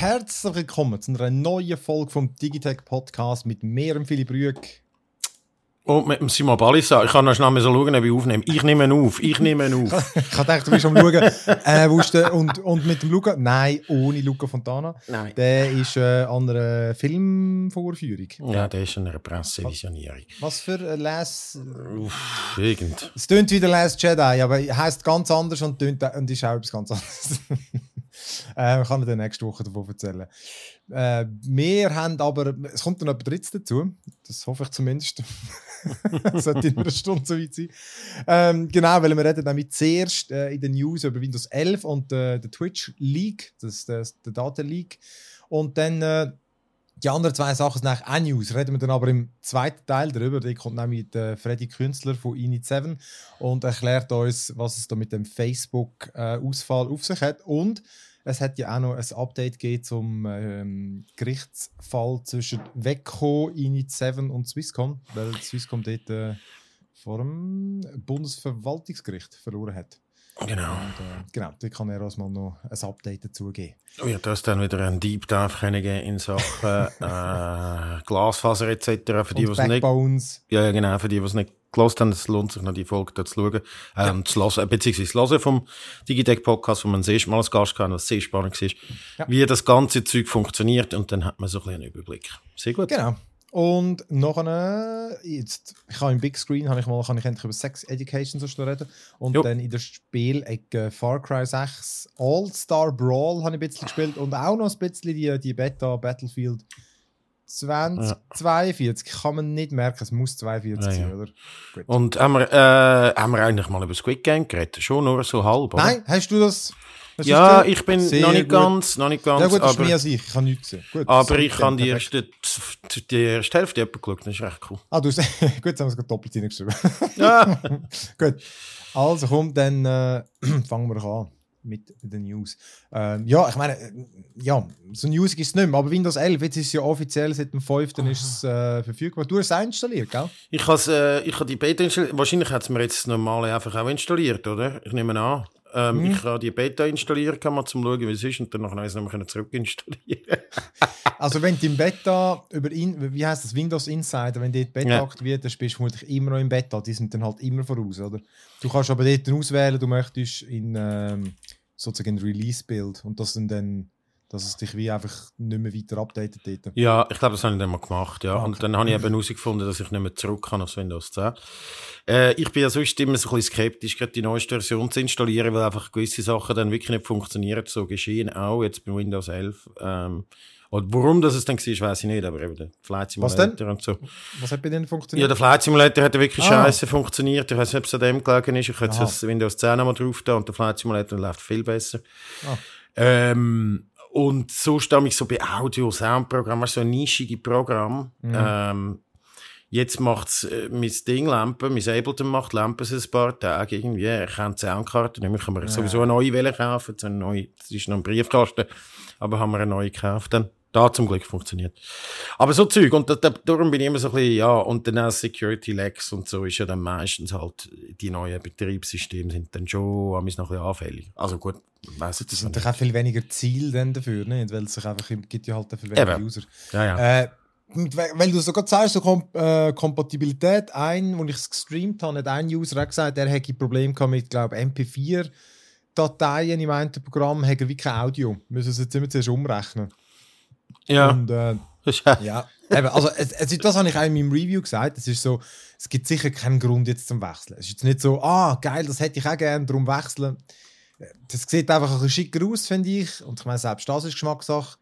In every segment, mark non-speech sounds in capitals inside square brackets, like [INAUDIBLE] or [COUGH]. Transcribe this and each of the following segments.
Herzlich willkommen zu einer neuen Folge vom Digitech Podcast mit mir, und Philipp Rüegg. Und mit dem Simon Balissa. Ich kann noch schnell so schauen, ob ich aufnehme. Ich nehme auf, ich nehme auf. [LAUGHS] ich habe gedacht, du bist am Schauen. äh, du, und, und mit dem Luca? Nein, ohne Luca Fontana. Nein. Der ist äh, an einer Filmvorführung. Ja, der ist an einer Pressevisionierung. Was für ein Last... Uff, irgend. Es tönt wie der Last Jedi, aber heißt ganz anders und, tönt, und ist auch etwas ganz anderes. [LAUGHS] äh, ich kann dir nächste Woche davon erzählen. Äh, wir haben aber, es kommt dann etwas Drittes dazu, das hoffe ich zumindest. [LAUGHS] Sollte in einer Stunde so weit sein. Ähm, genau, weil wir reden damit zuerst äh, in den News über Windows 11 und äh, der Twitch Leak, das, das, der Data Leak. Und dann äh, die anderen zwei Sachen sind eigentlich auch News. Reden wir dann aber im zweiten Teil darüber. Da kommt nämlich der Freddy Künstler von Init7 und erklärt uns, was es da mit dem Facebook-Ausfall auf sich hat. Und es hat ja auch noch ein Update gegeben zum ähm, Gerichtsfall zwischen WECO, Init7 und Swisscom, weil Swisscom dort äh, vor dem Bundesverwaltungsgericht verloren hat. Genau. Und, äh, genau, da kann er uns mal noch ein Update dazu geben. Oh ja, da ist dann wieder ein Deep Dive können geben in Sachen [LAUGHS] äh, Glasfaser etc. Für die, was nicht. Ja, genau, für die, was nicht gelost haben, es lohnt sich noch die Folge da zu schauen, ähm, ja. zu hören, beziehungsweise zu hören vom Digitech Podcast, wo man sehr mal als Gast kann, was sehr spannend ist, ja. wie das ganze Zeug funktioniert und dann hat man so ein bisschen einen Überblick. Sehr gut. Genau. Und noch eine, jetzt, ich habe im Big Screen, habe ich mal, kann ich endlich über Sex Education so reden. Und jo. dann in der Spielecke Far Cry 6 All-Star Brawl habe ich ein bisschen gespielt und auch noch ein bisschen die, die Beta Battlefield 2042 ja. kann man nicht merken, es muss 42 ja, sein, oder? Gut. Und haben wir, äh, haben wir eigentlich mal über Squid Game geredet? Schon nur so halb, oder? Nein, hast du das? Ja, ich bin noch nicht ganz, noch nicht ganz. Ja gut, das aber, ist mehr als ich, ich habe nichts gesehen. Gut, aber ich habe die erste, die erste Hälfte geschaut, das ist recht cool. Ah, du hast, [LAUGHS] gut, jetzt haben wir es doppelt hingeschrieben. Ja. [LAUGHS] gut, also komm, dann äh, [CLEARS THROAT] fangen wir an mit den News. Ähm, ja, ich meine, äh, ja, so News ist es nicht mehr, aber Windows 11, jetzt ist es ja offiziell seit dem 5. Oh. ist es äh, verfügbar. Du hast es installiert, gell? Ich habe äh, ich die Beta installiert. Wahrscheinlich hat es mir jetzt das normale einfach auch installiert, oder? Ich nehme an. Ähm, hm. Ich habe die Beta installiert, kann man zum schauen, wie es ist, und dann noch einmal zurückinstallieren. [LAUGHS] also wenn du im Beta über in, wie heißt das Windows Insider, wenn dort Beta ja. aktiviert ist, bist du vermutlich immer noch im Beta. Die sind dann halt immer voraus, oder? Du kannst aber dort auswählen, du möchtest in ähm, sozusagen ein Release-Bild und das sind dann dass es dich wie einfach nicht mehr weiter updatet dort. Ja, ich glaube, das habe ich dann mal gemacht, ja. Okay. Und dann habe ich eben herausgefunden, dass ich nicht mehr zurück kann auf Windows 10. Äh, ich bin ja sonst immer so ein bisschen skeptisch, gerade die neueste Version zu installieren, weil einfach gewisse Sachen dann wirklich nicht funktionieren. So geschehen auch jetzt bei Windows 11. Ähm, und warum das es dann war, weiß ich nicht, aber eben der Flight Simulator und so. Was hat bei denen funktioniert? Ja, der Flight Simulator hat wirklich ah. scheiße funktioniert. Ich weiß nicht, ob es an dem gelegen ist. Ich hätte das Windows 10 nochmal drauf da und der Flight Simulator läuft viel besser. Ah. Ähm, und so stamme ich so bei Audio, Soundprogramm, so ein nischige Programm. Mhm. Ähm, jetzt macht's äh, mein Ding Lampe, mein Ableton macht Lampen seit ein paar Tage irgendwie. Er kennt Soundkarten, nämlich kann man ja. sowieso eine neue Welle kaufen, so eine neue, das ist noch ein Briefkasten, aber haben wir eine neue gekauft dann. Da zum Glück funktioniert. Aber so Zeug, und da, da, darum bin ich immer so ein bisschen, ja, und dann auch Security Lags und so ist ja dann meistens halt, die neuen Betriebssysteme sind dann schon noch ein bisschen anfällig. Also gut, weiss Das sind doch auch viel weniger Ziel dann dafür, nicht? Weil es sich einfach, gibt ja halt viel weniger Eben. User. Ja, ja. Äh, weil du sogar sagst, so Kom äh, Kompatibilität, ein, wo ich es gestreamt habe, hat ein User gesagt, er hätte Probleme mit, glaube MP4 Dateien im einen Programm, hätte wie kein Audio. Müssen sie jetzt immer zuerst umrechnen. Ja. Und, äh, ja, eben, also es, es, das habe ich auch in meinem Review gesagt. Es ist so, es gibt sicher keinen Grund jetzt zum Wechseln. Es ist jetzt nicht so, ah, geil, das hätte ich auch gerne, darum wechseln. Das sieht einfach ein bisschen schicker aus, finde ich. Und ich meine, selbst das ist Geschmackssache.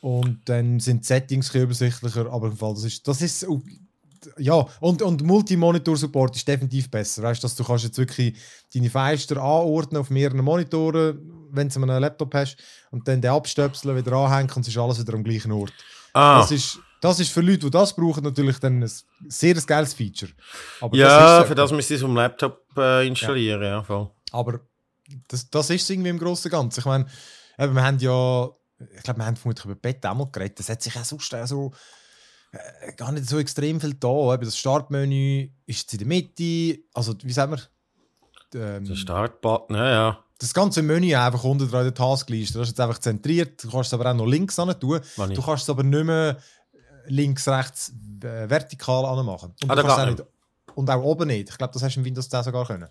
Und dann sind die Settings übersichtlicher, aber im Fall, das ist, das ist ja, und, und Multi-Monitor-Support ist definitiv besser. Weißt du, dass du kannst jetzt wirklich deine Fenster anordnen auf mehreren Monitoren, wenn du einen Laptop hast, und dann den abstöpseln, wieder anhängen und es ist alles wieder am gleichen Ort. Ah. Das, ist, das ist für Leute, die das brauchen, natürlich dann ein sehr geiles Feature. Aber ja, das für das müsste ich es dem Laptop äh, installieren, ja. ja voll. Aber das, das ist irgendwie im Großen und Ganzen. Ich meine, wir haben ja ich glaube, wir haben vermutlich über Bett auch mal geredet, das hat sich auch sonst so äh, gar nicht so extrem viel da. Das Startmenü ist in der Mitte, also wie sagen wir? Ähm, der Startbutton, ja, ja. Das ganze Menü einfach unter der Taskliste. Das ist jetzt einfach zentriert. Du kannst es aber auch noch links an tun. Du kannst es aber nicht mehr links, rechts äh, vertikal anmachen. Und, ah, auch nicht, und auch oben nicht. Ich glaube, das hast du in Windows 10 sogar können.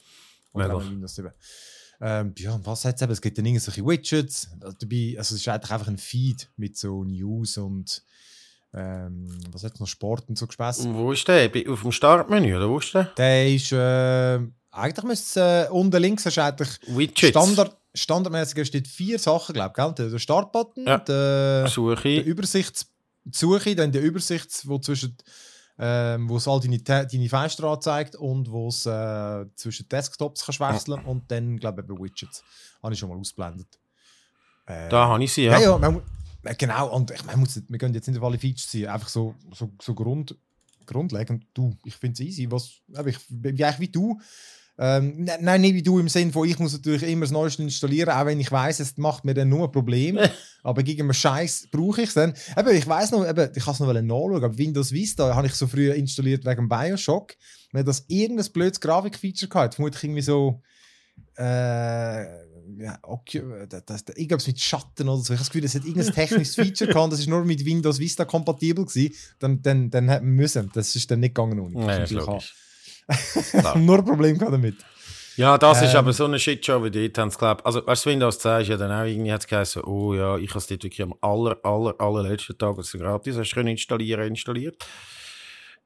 Oder in Windows 7. Ähm, ja, was hat es eben? Es gibt dann irgendwelche Widgets. Dabei, also es ist eigentlich einfach ein Feed mit so News und ähm, was hat noch Sport und so gespässen. Wo ist der? Auf dem Startmenü, oder wo ist der? Der ist, äh, eigentlich müsste äh, unten links hast eigentlich Widgets. Standard, standardmäßig steht vier Sachen, glaube ich. Der Startbutton, ja. der, Suche. der Übersichts Suche, dann die Übersicht, wo zwischen ähm, wo es all deine, deine Fenster anzeigt und wo es äh, zwischen Desktops kannst wechseln ja. und dann, glaube ich, Widgets. Habe ich schon mal ausblendet. Äh, da habe ich sie, ja. ja, ja genau, und ich meine, wir können jetzt nicht auf alle Features ziehen, einfach so, so, so Grund, grundlegend. Du, ich finde es easy, was, ich, wie, wie du, ähm, ne, nein, nicht wie du im Sinn von, ich muss natürlich immer das Neueste installieren, auch wenn ich weiß, es macht mir dann nur ein Problem. [LAUGHS] aber gegen einen Scheiß brauche ich es dann. Eben, ich weiß noch, eben, ich kann es noch nachschauen, aber Windows Vista habe ich so früher installiert wegen Bioshock. Wenn das irgendein blödes Grafikfeature gehabt, vermutlich irgendwie so. Äh, ja, okay, das, das, irgendwas mit Schatten oder so. Ich habe das Gefühl, es hat irgendein technisches Feature gehabt, das ist nur mit Windows Vista kompatibel gewesen. Dann, dann, dann hätten wir müssen. Das ist dann nicht gegangen ohne. Ja, ist logisch. [LAUGHS] Nur ein Problem damit. Ja, das ähm, ist aber so eine Shitshow wie dort haben sie geglaubt. Also, weißt du, Windows 10 ist ja dann auch irgendwie hat es geheißen, oh ja, ich habe es dort wirklich am aller, aller, allerletzten Tag, als es gratis hast du installieren, installiert.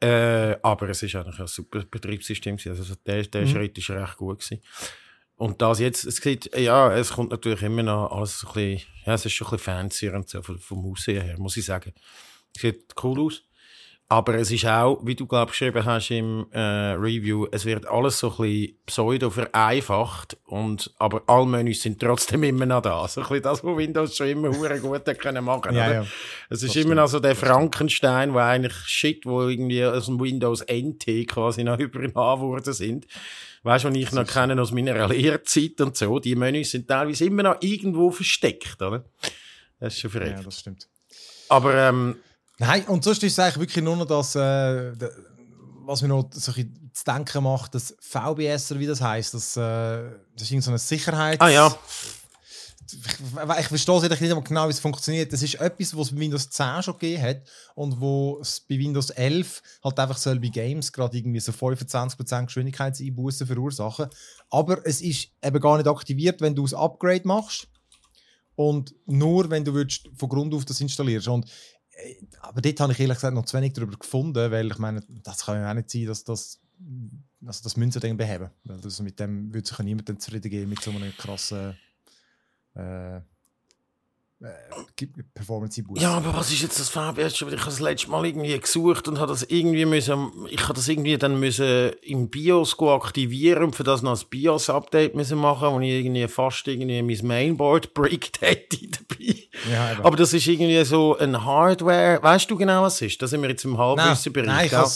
Äh, aber es ist eigentlich ein super Betriebssystem gewesen. Also, der, der mhm. Schritt ist recht gut gewesen. Und das jetzt, es sieht, ja, es kommt natürlich immer noch alles ein bisschen, ja, es ist schon ein bisschen fancier und so vom, vom Aussehen her, muss ich sagen. Es sieht cool aus. Aber es ist auch, wie du glaube geschrieben hast im äh, Review, es wird alles so ein bisschen pseudo vereinfacht und aber alle Menüs sind trotzdem immer noch da. So ein bisschen das, was Windows schon immer hure gut können machen. ja, ja. Es ist das immer noch so der Frankenstein, wo eigentlich Shit, wo irgendwie aus dem Windows NT quasi noch [LAUGHS] übernommen worden sind. Weißt du, was ich noch kenne aus meiner Lehrzeit und so, die Menüs sind teilweise immer noch irgendwo versteckt, oder? Das ist schon verrückt. Ja, das stimmt. Aber ähm, Nein, und sonst ist es eigentlich wirklich nur noch das, äh, was mir noch so zu denken macht, das VBS, wie das heißt, das, äh, das ist so eine Sicherheit. Ah ja. Ich, verstehe es nicht genau, wie es funktioniert. Das ist etwas, was es bei Windows 10 schon gegeben hat und wo es bei Windows 11 halt einfach soll bei Games gerade irgendwie so 25% Geschwindigkeitseinbußen verursachen. Aber es ist eben gar nicht aktiviert, wenn du das Upgrade machst und nur, wenn du willst, von Grund auf das installierst. Und äh, aber dort habe ich ehrlich gesagt noch zu wenig darüber gefunden, weil ich meine, das kann ja auch nicht sein, dass das, also das Münzen dann beheben. Also mit dem würde sich ja niemand zufrieden geben mit so einem krassen äh, äh, Performance Boost. Ja, aber was ist jetzt das VBS? Ich habe das letzte Mal irgendwie gesucht und habe das irgendwie müssen, ich habe das irgendwie dann müssen im BIOS aktivieren und für das noch ein BIOS-Update müssen machen, wo ich irgendwie fast irgendwie mein Mainboard bricked hätte dabei. Ja, aber das ist irgendwie so ein Hardware, weißt du genau was es ist? Da sind wir jetzt im Halbwissenbereich. Nein, nein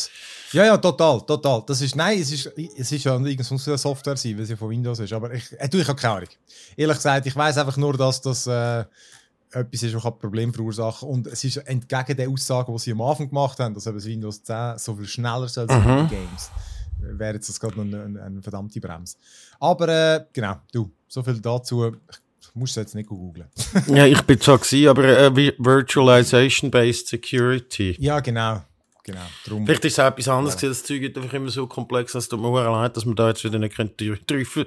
ja, ja, total, total. Das ist, nein, es ist, es ist ja irgendeine Software sein, weil sie von Windows ist. Aber ich, äh, ich habe keine Ahnung. Ehrlich gesagt, ich weiß einfach nur, dass das, äh, etwas ist, was ein Problem verursachen Und es ist entgegen der Aussage, die sie am Anfang gemacht haben, dass das Windows 10 so viel schneller soll sein mhm. Games, wäre jetzt das gerade noch eine, eine, eine verdammte Bremse. Aber äh, genau, du, so viel dazu. Ich muss jetzt nicht googeln. ja, ich bin zwar gewesen, aber äh, Virtualization-Based Security. Ja, genau. Genau, drum. Vielleicht ist es auch etwas anderes, ja. das Zeug ist einfach immer so komplex, dass es mir leid, dass man da jetzt wieder nicht drauf,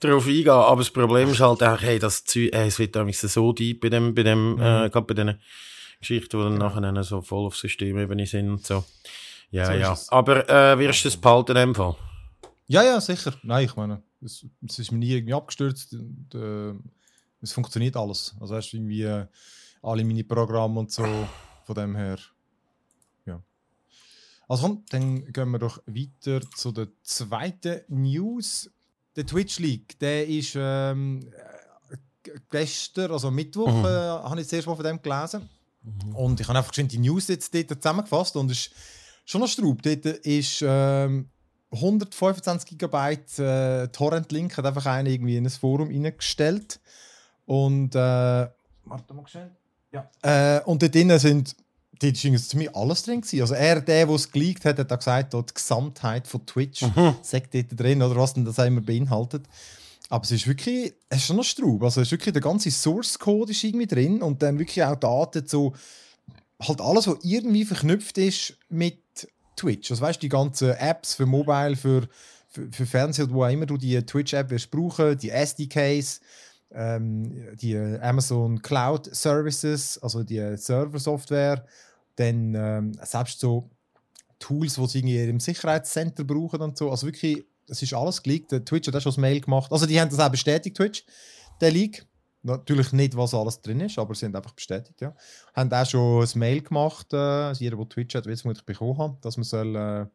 drauf eingehen Aber das Problem ist halt auch, hey, das Zeug, hey, es wird so deep bei dem, bei dem, mhm. äh, gerade bei diesen Geschichten, die dann genau. nachher so voll auf Systemebene sind und so. Ja, so ja. Aber äh, wirst du das behalten in dem Fall? Ja, ja, sicher. Nein, ich meine, es, es ist mir nie irgendwie abgestürzt. Und, äh, es funktioniert alles. Also hast du irgendwie äh, alle meine Programme und so von dem her also komm, dann gehen wir doch weiter zu der zweiten News. Der Twitch League, der ist ähm, gestern, also Mittwoch, mhm. äh, habe ich das erste Mal von dem gelesen. Mhm. Und ich habe einfach die News jetzt dort zusammengefasst und es ist schon ein Straub. Dort ist ähm, 125 GB äh, Torrent-Link, hat einfach einer irgendwie in ein Forum reingestellt. Und äh, warte mal schnell. Ja. Äh, und dort drinnen sind dort war ziemlich alles drin. Gewesen. Also er, der, der es geleakt hat, hat auch gesagt, die Gesamtheit von Twitch mhm. sagt dort drin, oder was denn das immer beinhaltet. Aber es ist wirklich, es ist schon noch Straub. Also es ist wirklich der ganze Source Code ist irgendwie drin und dann wirklich auch Daten zu, halt alles, was irgendwie verknüpft ist mit Twitch. Also weißt du, die ganzen Apps für Mobile, für, für, für Fernsehen, wo auch immer du die Twitch-App wirst brauchen, die SDKs, ähm, die Amazon Cloud Services, also die Server-Software, dann ähm, selbst so Tools, die sie irgendwie im Sicherheitscenter brauchen und so. Also wirklich, es ist alles geleakt. Twitch hat auch schon das Mail gemacht. Also die haben das auch bestätigt, Twitch, der Leak. Natürlich nicht, was alles drin ist, aber sie haben einfach bestätigt, ja. Haben auch schon ein Mail gemacht, äh, also jeder, der Twitch hat, wird es vermutlich bekommen haben, dass man soll äh,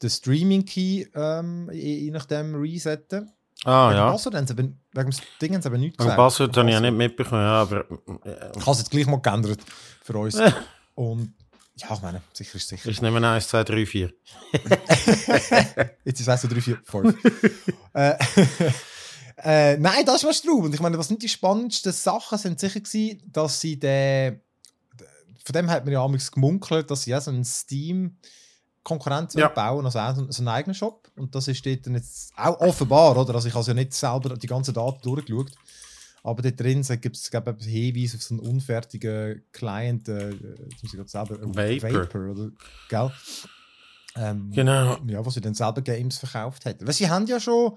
den Streaming-Key ähm, je nachdem resetten Ah, wegen ja. Passwort haben sie wegen dem Ding haben sie aber nichts gesagt. Passwort habe ich ja nicht mitbekommen, ja, aber... Ich habe es jetzt gleich mal geändert für uns. [LAUGHS] Und ja, ich meine, sicher ist sicher. Ich nehme 1, 2, 3, 4. jetzt ist es 1, 2, 3, 4, 5. äh, [LAUGHS] äh, nein, das war Straub. Und ich meine, was sind die spannendsten Sachen sind sicher gewesen, dass sie den. Von dem hat man ja amigs gemunkelt, dass sie ja so einen Steam. Konkurrenz ja. bauen, also auch so einen eigenen Shop. Und das ist dort jetzt auch offenbar, oder? Also ich habe ja nicht selber die ganzen Daten durchgeschaut. Aber dort drin gibt es Hinweise auf so einen unfertigen Client, äh, muss ich selber, äh, Vapor. Vapor, oder? Gell? Ähm, genau. Ja, wo sie dann selber Games verkauft hätten. Weil sie haben ja schon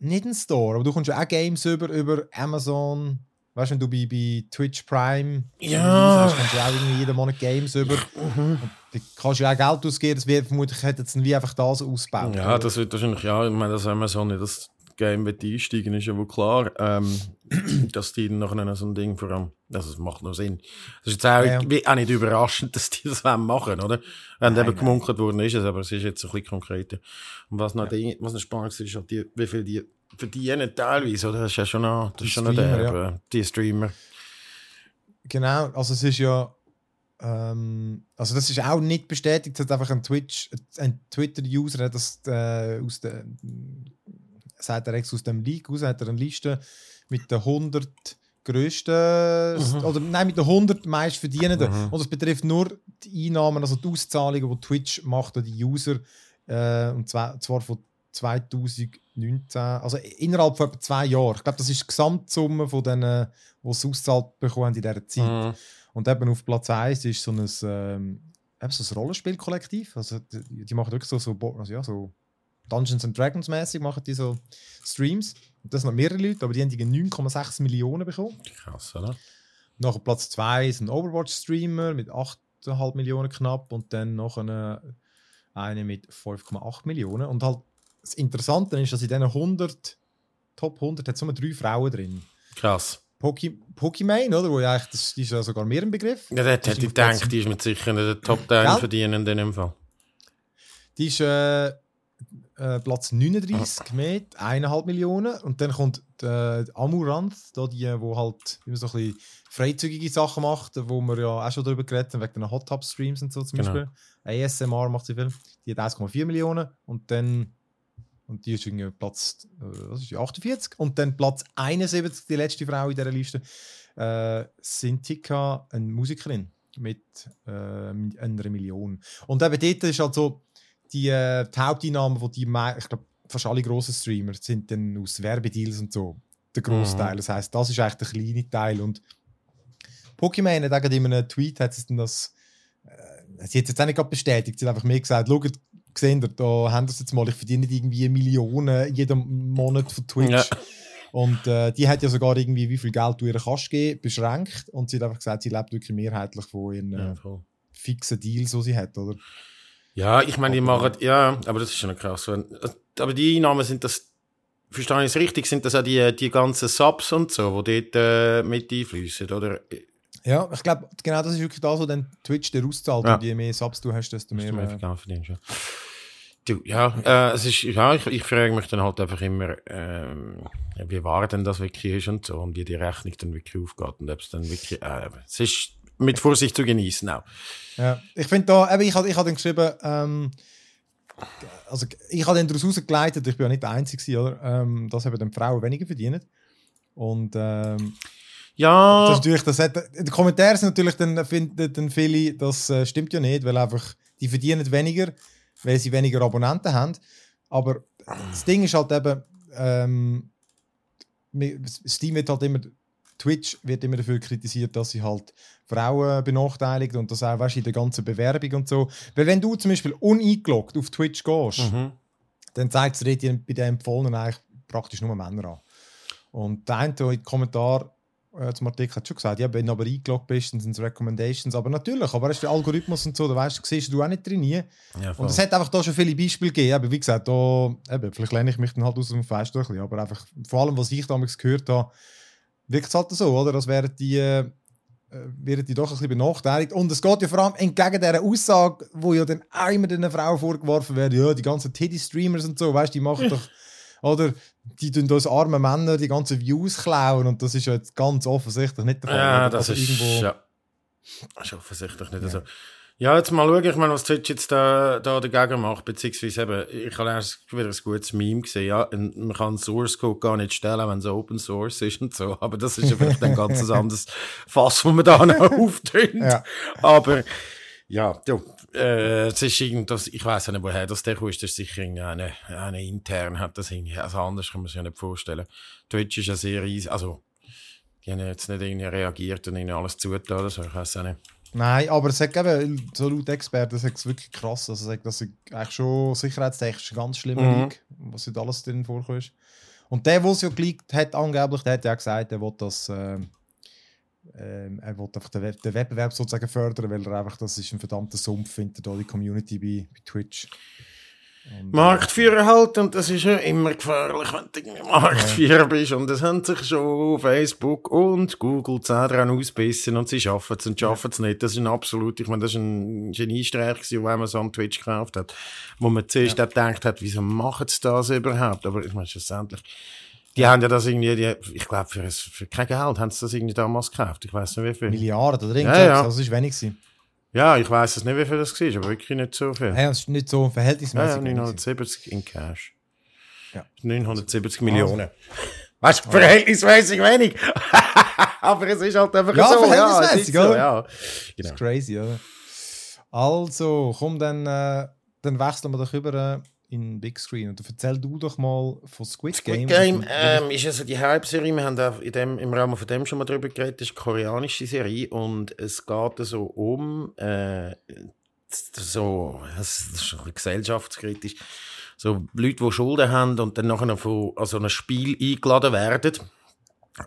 nicht einen Store, aber du kommst ja auch Games über, über Amazon. Weißt du, wenn du bei, bei Twitch Prime ja. hast, kannst du auch irgendwie jeden Monat Games über. Mhm. Da kannst du ja auch Geld ausgeben, das wird vermutlich hätte jetzt wie einfach das ausbauen. Ja, das wird wahrscheinlich, ja, ich meine, dass Amazon nicht das Game wird einsteigen, ist ja wohl klar, ähm, [CLEARS THROAT] dass die nachher so ein Ding vor allem, also es macht noch Sinn. Das ist jetzt auch, ja. auch nicht überraschend, [LAUGHS] dass die das machen, oder? Wenn nein, eben gemunkelt worden ist, aber es ist jetzt ein bisschen konkreter. Und was noch, ja. die, was noch spannend ist, ist halt die, wie viel die verdienen teilweise, oder? Das ist ja schon noch, das ist schon noch der, ja. die Streamer. Genau, also es ist ja, ähm, also das ist auch nicht bestätigt, es hat einfach ein Twitch, ein Twitter-User, das äh, aus der sagt er aus dem League aus, hat er eine Liste mit den 100 grössten, mhm. oder nein, mit den 100 meistverdienenden. Mhm. Und das betrifft nur die Einnahmen, also die Auszahlungen, die Twitch macht an die User, äh, und zwar, zwar von 2019, also innerhalb von etwa zwei Jahren. Ich glaube, das ist die Gesamtsumme von denen, die es auszahlt bekommen in dieser Zeit. Mhm. Und eben auf Platz 1 ist so ein, ähm, so ein Rollenspielkollektiv. Also die, die machen wirklich so, so, also ja, so Dungeons and Dragons mäßig machen die so Streams. Das sind noch mehrere Leute, aber die haben 9,6 Millionen bekommen. Krass, oder? Nach Platz 2 ist ein Overwatch-Streamer mit 8,5 Millionen knapp und dann noch eine, eine mit 5,8 Millionen. Und halt das Interessante ist, dass in diesen 100, Top 100 hat es nur drei Frauen drin. Krass. Poki Pokimane, oder? Wo ja eigentlich, das, ist ja sogar mehr ein Begriff. Ja, das hätte ich gedacht, die ist mit sicher der Top 10 verdienen in dem Fall. Die ist äh, äh, Platz 39 ah. mit 1,5 Millionen. Und dann kommt äh, Amuranth, da die, wo halt immer so ein bisschen freizügige Sachen macht, wo wir ja auch schon darüber geredet haben, wegen den Hot Tub Streams und so zum genau. Beispiel. ASMR macht sie viel. Die hat 1,4 Millionen. Und dann und die ist irgendwie Platz äh, was ist die, 48. Und dann Platz 71, die letzte Frau in dieser Liste, äh, Sintika, eine Musikerin mit äh, einer Million. Und eben dort ist halt so, die, äh, die Haupteinnahmen, die, die ich glaube, fast alle grossen Streamer sind dann aus Werbedeals und so der Großteil. Mhm. Das heißt, das ist eigentlich der kleine Teil. Und Pokémon hat in einem Tweet hat es dann das, äh, sie hat es jetzt auch nicht gerade bestätigt, sie hat einfach mir gesagt, schaut, gesehen, da haben das jetzt mal, ich verdiene irgendwie Millionen jeden Monat von Twitch. Ja. Und äh, die hat ja sogar irgendwie, wie viel Geld du ihr kannst geben, beschränkt. Und sie hat einfach gesagt, sie lebt wirklich mehrheitlich von ihren äh, fixen Deals, die sie hat, oder? Ja, ich meine, die machen, ja, aber das ist schon krass. Aber die Einnahmen sind das, verstehe ich es richtig, sind das auch die, die ganzen Subs und so, die dort äh, mit einfließen, oder? Ja, ich glaube, genau das ist wirklich das, was dann Twitch dir auszahlt. Ja. Und je mehr Subs du hast, desto mehr, mehr äh, verdienst. Ja. Du, ja, äh, es ist, ja, ich, ich frage mich dann halt einfach immer, ähm, wie wahr denn das wirklich ist und so, und wie die Rechnung dann wirklich aufgeht und ob es dann wirklich, äh, es ist mit Vorsicht zu genießen auch. Ja, ich finde da, eben, ich habe ich hab dann geschrieben, ähm, also ich habe dann daraus herausgeleitet, ich bin ja nicht der Einzige, oder, ähm, dass eben die Frauen weniger verdienen. Und ähm, Ja. Das natürlich, das hat, in den Kommentaren sind natürlich dann, finden dann viele, das äh, stimmt ja nicht, weil einfach, die verdienen weniger, weil sie weniger Abonnenten haben. Aber das Ding ist halt eben, ähm, Steam wird halt immer, Twitch wird immer dafür kritisiert, dass sie halt Frauen benachteiligt und das auch weißt, in der ganzen Bewerbung und so. Weil wenn du zum Beispiel uneingeloggt auf Twitch gehst, mhm. dann zeigt es dir bei den Empfohlenen eigentlich praktisch nur Männer an. Und der eine im Kommentar äh, zum Artikel hat schon gesagt, ja, wenn du aber eingeloggt bist, dann sind es Recommendations. Aber natürlich, aber ist der Algorithmus und so, da weißt du, siehst du auch nicht drin. Ja, und es hat einfach da schon viele Beispiele gegeben. Aber wie gesagt, da, eben, vielleicht lehne ich mich dann halt aus dem Fest ein bisschen, aber einfach, vor allem, was ich damals gehört habe, wirkt es halt so, oder? Das wären die, äh, werden die doch ein bisschen benachteiligt. Und es geht ja vor allem entgegen dieser Aussage, wo ja dann auch immer den Frauen vorgeworfen wird, ja, die ganzen Teddy-Streamers und so, weißt du, die machen doch oder die tun uns arme Männer die ganzen Views klauen und das ist ja jetzt ganz offensichtlich nicht der Fall. Ja, das also ist, irgendwo... ja. das ist offensichtlich nicht ja. so. Ja, jetzt mal schauen, ich meine, was Twitch jetzt da, da dagegen macht, beziehungsweise eben, ich habe erst wieder ein gutes Meme gesehen, ja, man kann Source Code gar nicht stellen, wenn es Open Source ist und so, aber das ist ja vielleicht ein ganz [LAUGHS] anderes Fass, wo man da noch [LAUGHS] auftönt. Ja. Aber, ja, du, äh, es ist irgendwas, ich weiß nicht, woher das der kommt, das ist sicher eine, eine intern hat das irgendwie, also anders kann man sich ja nicht vorstellen. Twitch ist ja sehr easy, also, die haben jetzt nicht irgendwie reagiert und ihnen alles zugetan oder so, ich weiß auch nicht. Nein, aber es hat eben, so laut Experten, das ist wirklich krass, also sagt, das ist eigentlich schon sicherheitstechnisch ganz schlimmer mhm. League, was nicht alles drin vorkommt. Und der, der es ja geleakt hat, angeblich, der hat ja gesagt, er will das, äh, ähm, er will einfach den, Web den, Wettbewerb sozusagen fördern, weil er einfach, das ist ein verdammter Sumpf, findet da die Community bei, bei Twitch. Und, Marktführer halt, und das ist ja immer gefährlich, wenn du Marktführer ja. bist. Und das haben sich schon Facebook und Google daran ausbissen und sie schaffen es und schaffen es nicht. Das ist ein absolut, ich meine, das ist ein Geniestreich, wenn man so an Twitch gekauft hat, wo man zuerst ja. gedacht hat, wieso machen sie das überhaupt? Aber ich meine, schlussendlich, die haben ja das irgendwie, die, ich glaube, für, für kein Geld haben sie das irgendwie damals gekauft. Ich weiß nicht wie viel. Milliarden oder irgendwas, ja, ja. das ist wenig gewesen. Ja, ich weiß es nicht, wie viel das war, aber wirklich nicht so viel. Ja, es ist nicht so verhältnismäßig. Ja, 970 in Cash. Ja. 970 Millionen. Also. Weißt du, verhältnismäßig wenig. [LAUGHS] aber es ist halt einfach ja, so. Verhältnismäßig, ja, so, ja. Genau. Das ist crazy, oder? Also, komm, dann, äh, dann wechseln wir doch über äh, in Big Screen. Und erzähl du doch mal von Squid Game. Squid Game ähm, ist also die Hauptserie, wir haben auch in dem, im Rahmen von dem schon mal drüber geredet, das ist eine koreanische Serie und es geht so um äh, so, das ist ein gesellschaftskritisch, so Leute, die Schulden haben und dann nachher von also einem Spiel eingeladen werden,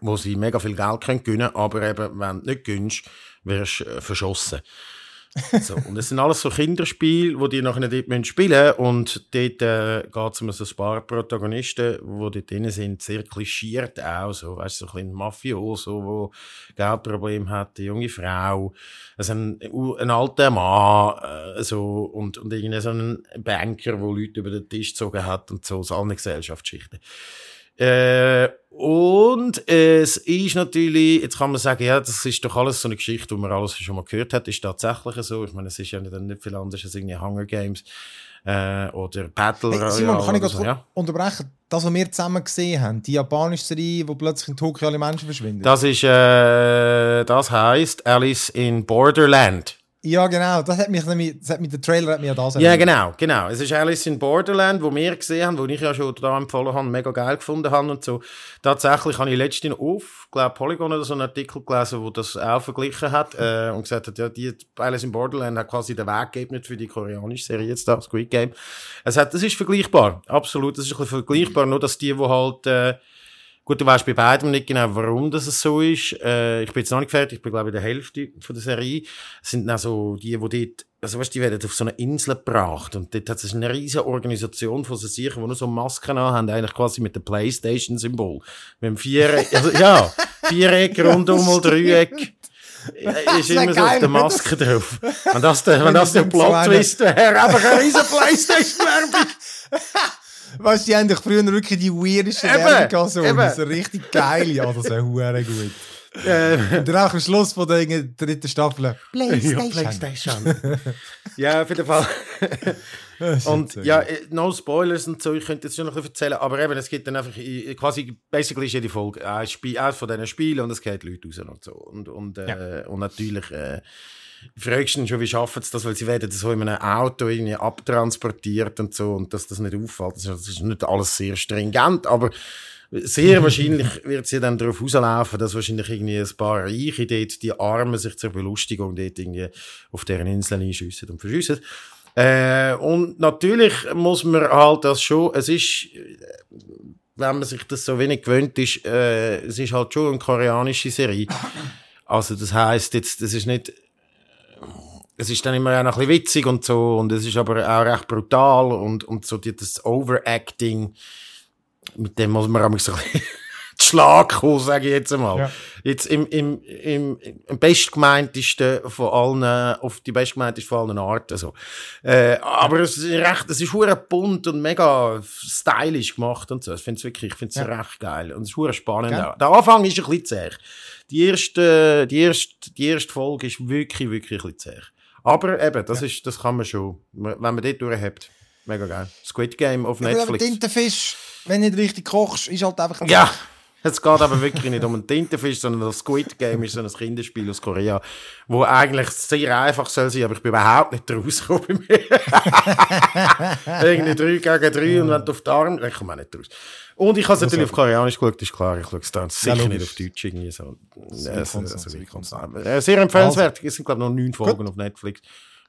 wo sie mega viel Geld können gewinnen aber eben, wenn du nicht gewinnst, wirst du äh, verschossen. [LAUGHS] So, und es sind alles so Kinderspiele, wo die nachher dort spielen müssen. Und dort äh, geht es um so ein paar Protagonisten, die dort drin sind, sehr klischiert auch. So, weißt du, so ein bisschen Mafioso, der Geldproblem hat, eine junge Frau, also ein, ein alter Mann, äh, so, und, und irgendwie so ein Banker, der Leute über den Tisch gezogen hat und so, so alle Gesellschaftsschichten. Äh, und es ist natürlich, jetzt kann man sagen, ja, das ist doch alles so eine Geschichte, die man alles schon mal gehört hat, ist tatsächlich so. Ich meine, es ist ja nicht, nicht viel anders als irgendwie Hunger Games äh, oder Battle hey, Simon, kann ich so, ja? unterbrechen? Das, was wir zusammen gesehen haben, die japanische Serie, wo plötzlich in Tokio alle Menschen verschwinden. Das ist, äh, das heißt Alice in Borderland. Ja, genau. Das hat mich nämlich, das hat mich, der Trailer hat mir ja das Ja, genau, genau. Es ist Alice in Borderland, wo wir gesehen haben, wo ich ja schon da empfohlen habe, mega geil gefunden habe und so. Tatsächlich habe ich letztens auf, glaube Polygon oder so einen Artikel gelesen, wo das auch verglichen hat äh, und gesagt hat, ja, die Alice in Borderland hat quasi den Weg gegeben für die koreanische Serie jetzt da, Squid Game. Es hat, das ist vergleichbar, absolut. Das ist ein bisschen vergleichbar, nur dass die, wo halt äh, Gut, du weißt bei beidem nicht genau, warum das so ist. Äh, ich bin jetzt noch nicht fertig, ich bin glaube ich in der Hälfte von der Serie. Es sind dann so die, die dort, also weißt, die werden auf so eine Insel gebracht und dort hat es eine riesige Organisation von sich, die nur so Masken haben, eigentlich quasi mit dem Playstation-Symbol. Mit dem Viereck, also, ja, Viereck, rundum mal Dreieck. ist immer so auf der Maske drauf. Und das der, wenn das der Plot-Twist wäre, einfach eine riesige Playstation-Werbung. [LAUGHS] Weißt du, die haben doch früher wirklich die weirdeste Werbung gehabt, so. Das ist richtig geil. Ja, das ist hure gut. Äh, und dann auch am Schluss von der dritten Staffel Playstation. Ja, Playstation. ja, auf jeden Fall. [LAUGHS] und ja, äh, no Spoilers und so, ich könnte jetzt schon noch erzählen, aber eben, es gibt dann einfach, quasi, basically ist jede Folge ein Spiel, eines von diesen Spielen und es geht Leute raus und so. Und, und, äh, ja. und natürlich, äh, fragst du schon, wie schaffen sie das, weil sie werden so in einem Auto irgendwie abtransportiert und so und dass das nicht auffällt. Das ist nicht alles sehr stringent, aber sehr wahrscheinlich wird sie dann darauf rauslaufen, dass wahrscheinlich irgendwie ein paar Reiche dort, die Armen sich zur Belustigung dort irgendwie auf deren Inseln einschiessen und verschiessen. Äh, und natürlich muss man halt das schon, es ist, wenn man sich das so wenig gewöhnt ist, äh, es ist halt schon eine koreanische Serie. Also das heißt jetzt, das ist nicht, es ist dann immer auch noch ein bisschen witzig und so und es ist aber auch recht brutal und, und so das Overacting, mit dem muss man auch so [LAUGHS] Schlag kommen, sage ich jetzt einmal. Ja. Jetzt im, im, im, im bestgemeintesten von allen, auf die bestgemeinteste von allen Arten, so. Äh, aber es ist recht, es ist hure bunt und mega stylisch gemacht und so. Ich finde es wirklich, ich finde es ja. recht geil. Und es ist hure spannend ja. Der Anfang ist ein bisschen zäh. Die erste, die erste, die erste Folge ist wirklich, wirklich ein bisschen zäh. Aber eben, das ist, das kann man schon, wenn man dort durchhebt. Mega geil. Squid Game auf Netflix. Aber Tintenfisch, wenn du nicht richtig kochst, ist halt einfach... Ja, es geht aber wirklich nicht um einen Tintenfisch, [LAUGHS] sondern das Squid Game ist so ein Kinderspiel aus Korea, wo eigentlich sehr einfach soll sein, aber ich bin überhaupt nicht rausgekommen bei mir. [LAUGHS] Irgendwie 3 gegen 3 und wenn du auf die Arme... Ich komme auch nicht raus. Und ich habe es natürlich auf Koreanisch geschaut, ist klar, ich schaue es dann sicher ja, nicht auf Deutsch irgendwie so. Ja, so, so, so sehr empfehlenswert, es sind glaube ich noch neun Folgen Gut. auf Netflix.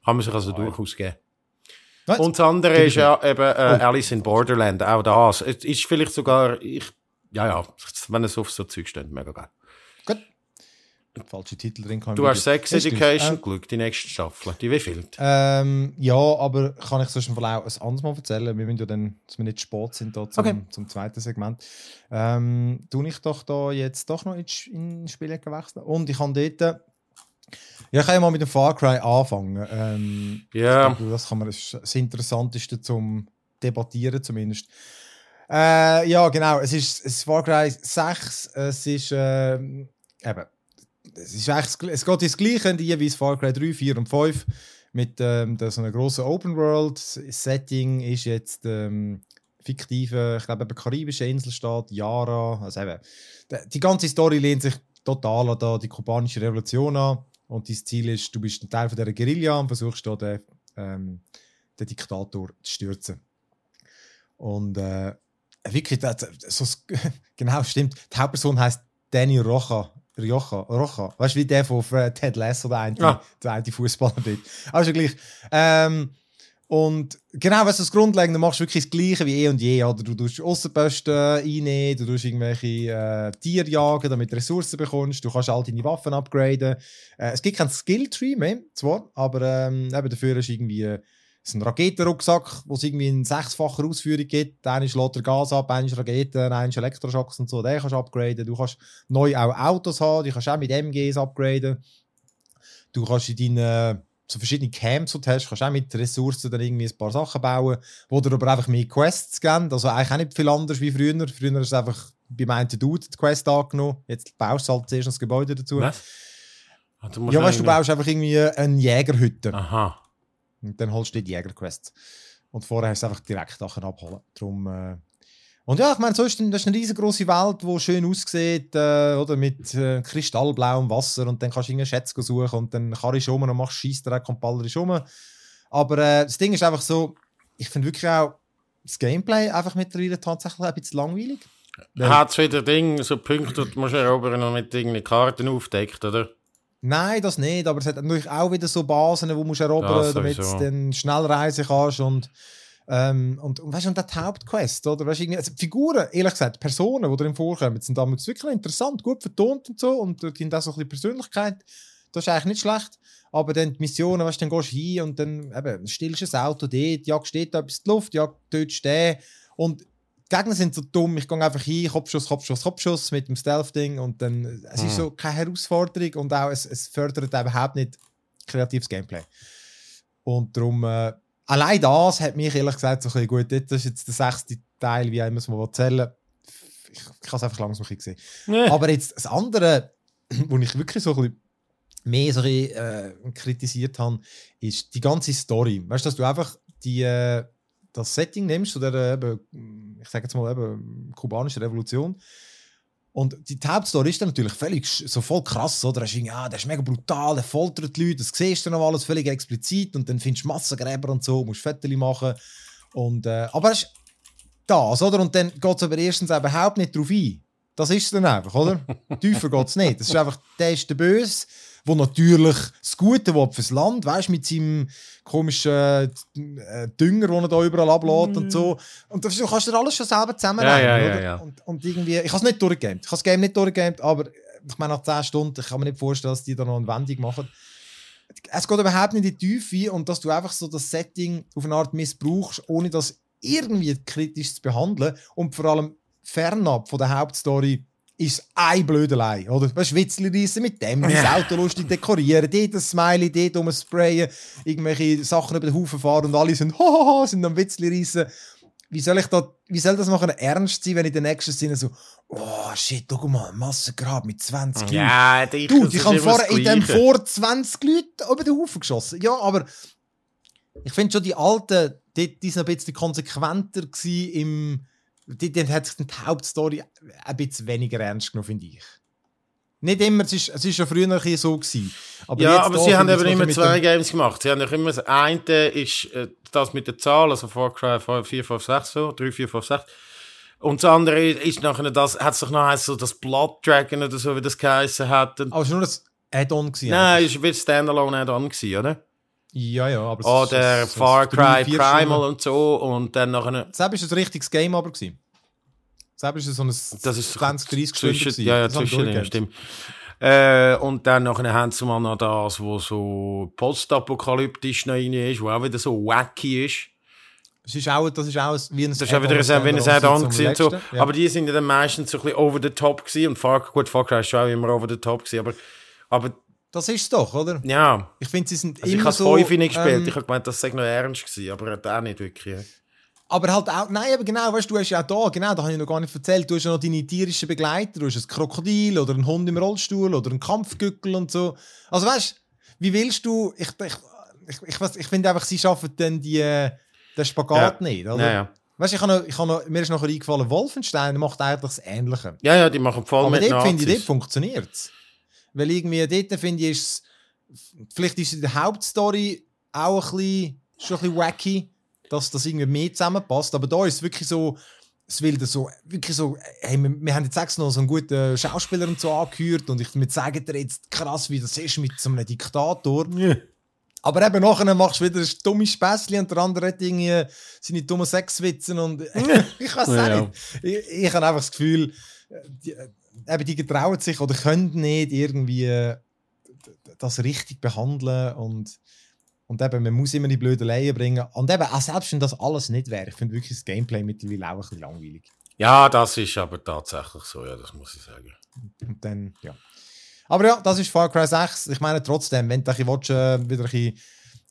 Kann man sich also oh, durchaus geben. Was? Und das andere ist ja eben äh, oh. Alice in Borderland, auch das. Es ist vielleicht sogar, ich, ja, ja, wenn es auf so Zeug steht, mega geil. Falsche Titel drin kann Du hast Sex Education äh, geschaut, die nächste Staffel. Die wie viel? Ähm, ja, aber kann ich sonst auch ein anderes Mal erzählen? Wir müssen ja dann, dass wir nicht spät sind da zum, okay. zum zweiten Segment. Ähm, tue ich doch da jetzt doch noch in, in Spiele gewechselt. Und ich habe dort ja, ich kann ja mal mit dem Far Cry anfangen. Ähm, ja. Glaube, das, kann man, das ist das Interessanteste zum Debattieren zumindest. Äh, ja, genau. Es ist, es Far Cry 6. Es ist äh, eben. Es, ist eigentlich, es geht ins Gleiche wie Far Cry 3, 4 und 5. Mit ähm, so einem grossen Open World. Setting ist jetzt ähm, fiktive, ich glaube, eben karibische Inselstaat, Yara. Also eben, die ganze Story lehnt sich total an die kubanische Revolution an. Und dein Ziel ist, du bist ein Teil von dieser Guerilla und versuchst da den, ähm, den Diktator zu stürzen. Und äh, wirklich, das, so, [LAUGHS] genau, stimmt. Die Hauptperson heißt Danny Rocha. Rioja, Rocha. Weißt du, wie der von Ted Lasso, der eine, ja. der eine Fußballer dort. Also gleich. Ähm, und genau, was das Grundlegende machst, du wirklich das Gleiche wie eh und je. Oder du tust Aussenposten einnehmen, du tust irgendwelche äh, Tiere jagen, damit du Ressourcen bekommst, du kannst all deine Waffen upgraden. Äh, es gibt kein Skilltree mehr, zwar, aber ähm, eben dafür ist irgendwie äh, ein Raketenrucksack, wo es irgendwie in sechsfacher Ausführung gibt. Einer schlägt Gas ab, einer ist Raketen, einer ist Elektroschocks und so. Den kannst du upgraden. Du kannst neu auch Autos haben, die kannst du auch mit MGs upgraden. Du kannst in deinen so verschiedene Camps, die du hast, kannst auch mit Ressourcen dann irgendwie ein paar Sachen bauen, wo dir aber einfach mehr Quests geben. Also eigentlich auch nicht viel anders wie früher. Früher ist es einfach bei meinen Dude die Quest angenommen. Jetzt baust du halt zuerst das Gebäude dazu. Was? Also ja, weißt du, du baust einfach irgendwie eine Jägerhütte. Aha. Und dann holst du die Jägerquest. Und vorher hast du einfach direkt Sachen abholen. Darum, äh, und ja, ich meine, so ist das ist eine riesengroße Welt, die schön aussieht, äh, oder mit äh, kristallblauem Wasser und dann kannst du irgendeinen Schätz suchen und dann du um und machst Scheissdreck und ballerst um. Aber äh, das Ding ist einfach so, ich finde wirklich auch das Gameplay einfach mittlerweile tatsächlich ein bisschen langweilig. Hat es wieder Ding, so Punkte, die du erobern und mit irgendeinen Karten aufdeckt, oder? Nein, das nicht, aber es hat natürlich auch wieder so Basen, die du erobern musst, damit du dann schnell reisen kannst und ähm, und, und weißt du, und die Hauptquest, oder? Weißt, also Figuren, ehrlich gesagt, Personen, die darin vorkommen, sind damals wirklich interessant, gut vertont und so. Und die haben auch so ein bisschen Persönlichkeit. Das ist eigentlich nicht schlecht. Aber dann die Missionen, weißt, dann gehst du hin und dann eben, stillst du ein Auto dort, jagst steht da etwas in die Luft, jagst tötest den. Und die Gegner sind so dumm, ich gehe einfach hin, Kopfschuss, Kopfschuss, Kopfschuss mit dem Stealth-Ding und dann, es hm. ist so keine Herausforderung und auch, es, es fördert überhaupt nicht kreatives Gameplay. Und darum, äh, allein das hat mich ehrlich gesagt so ein gut, das ist jetzt der sechste Teil, wie immer es mal erzählen ich, ich habe es einfach langsam gesehen. Nee. Aber jetzt das andere, [CLEARS THROAT] wo ich wirklich so ein bisschen mehr so ein bisschen, äh, kritisiert habe, ist die ganze Story. Weißt du, dass du einfach die, äh, das Setting nimmst, oder äh, eben, ich sage jetzt mal eben, kubanische Revolution, und die Hauptstory ist dann natürlich völlig so voll krass, oder? Ja, der ist mega brutal, der foltert die Leute, das siehst du noch alles völlig explizit und dann findest du Massengräber und so, musst Fotos machen. Und, äh, aber es ist das, oder? Und dann geht es aber erstens überhaupt nicht drauf ein. Das ist es dann einfach, oder? [LAUGHS] Tiefer geht es nicht. Das ist einfach, der ist der Böse, der natürlich das Gute will fürs Land, weißt mit seinem komischen äh, Dünger, den er da überall ablädt mm. und so. Und das, du kannst dir alles schon selber zusammennehmen, ja, ja, ja, ja, Und, und irgendwie, ich habe es nicht durchgegamed. Ich habe das Game nicht durchgegamed, aber ich meine, nach 10 Stunden, ich kann mir nicht vorstellen, dass die da noch eine Wendung machen. Es geht überhaupt nicht in die Tiefe und dass du einfach so das Setting auf eine Art missbrauchst, ohne das irgendwie kritisch zu behandeln und vor allem fernab von der Hauptstory ist ein Blödelei, oder? Weißt du, Witzli reissen mit dem, das. Auto lustig dekorieren, dort ein Smiley, dort um Sprayen, irgendwelche Sachen über den Haufen fahren und alle sind, [LAUGHS] hohoho, sind am Witzli reissen. Wie soll ich da, wie soll das nachher ernst sein, wenn in der nächsten Szene so, oh shit, guck mal, ein Massengrab mit 20 Leuten. Ja, die, du, die haben vorher in dem vor 20 Leuten über den Haufen geschossen. Ja, aber ich finde schon, die alten, die, die sind ein bisschen konsequenter im, die, hat sich die Hauptstory ein bisschen weniger ernst genommen, finde ich. Nicht immer, es ist, es ist schon früher ein so gewesen. Aber ja, aber sie haben eben immer zwei Games gemacht. Sie haben ja immer, das eine ist äh, das mit der Zahl, also Far Cry 4, 5, 6, so, 3, 4, 5, 6. Und das andere ist nachher das, hat sich noch so das Blood Dragon oder so, wie das geheißen hat. Aber es war nur das Add-on gewesen? Nein, es war ein Standalone Add-on gewesen, oder? Ja, ja, aber Oder oh, Far Cry Primal und so und dann noch eine... Das war ein richtiges Game aber gewesen. Das war so ein das ist 20, 30 zwischen, Ja, ja, zwischen ja, stimmt. Äh, und dann nachher haben sie mal noch das, wo so postapokalyptisch noch rein ist, wo auch wieder so wacky ist. Das ist auch, das ist auch wie ein Das ist auch wieder ein, wie ein Add-on gewesen. So. Ja. Aber die sind ja dann meistens so ein bisschen over the top gewesen. Und Far, gut, Far Cry ist schon auch immer over the top gewesen, aber, aber das ist es doch, oder? Ja. Ich finde, sie sind also immer ich so... Ich habe nicht gespielt. Ähm, ich habe gemeint, das sei noch ernst gewesen, aber auch nicht wirklich. Aber halt auch, nein, aber genau, weißt du, du hast ja auch da, genau, da habe ich noch gar nicht erzählt, du hast ja noch deine tierischen Begleiter, du hast ein Krokodil oder einen Hund im Rollstuhl oder einen Kampfgückel und so. Also weißt du, wie willst du, ich, ich, ich, ich, ich finde einfach, sie schaffen dann die, den Spagat ja. nicht, oder? Ja, ja. Weißt du, ich noch, ich noch, mir ist noch eingefallen, Wolfenstein macht eigentlich das Ähnliche. Ja, ja, die machen voll Aber mit dort finde ich, dort funktioniert es. Weil irgendwie dort finde ich, ist vielleicht ist die Hauptstory auch ein bisschen, schon ein bisschen wacky, dass das irgendwie mehr zusammenpasst. Aber da ist es wirklich so, es will so, wirklich so, hey, wir, wir haben jetzt extra noch so einen guten Schauspieler und so angehört und ich mit sagen dir jetzt krass, wie das ist mit so einem Diktator. Yeah. Aber eben nachher machst du wieder ein dummes Späßchen und der andere hat irgendwie seine dummen Sexwitze und [LAUGHS] ich weiß ja, nicht. Ich, ich habe einfach das Gefühl, die, eben die getrauen sich oder können nicht irgendwie äh, das richtig behandeln und, und eben, man muss immer die blöden Leien bringen. Und eben, auch selbst wenn das alles nicht wäre, ich finde wirklich das Gameplay mittlerweile auch ein bisschen langweilig. Ja, das ist aber tatsächlich so, ja, das muss ich sagen. Und dann, ja. Aber ja, das ist Far Cry 6. Ich meine trotzdem, wenn du ein bisschen, äh, wieder ein bisschen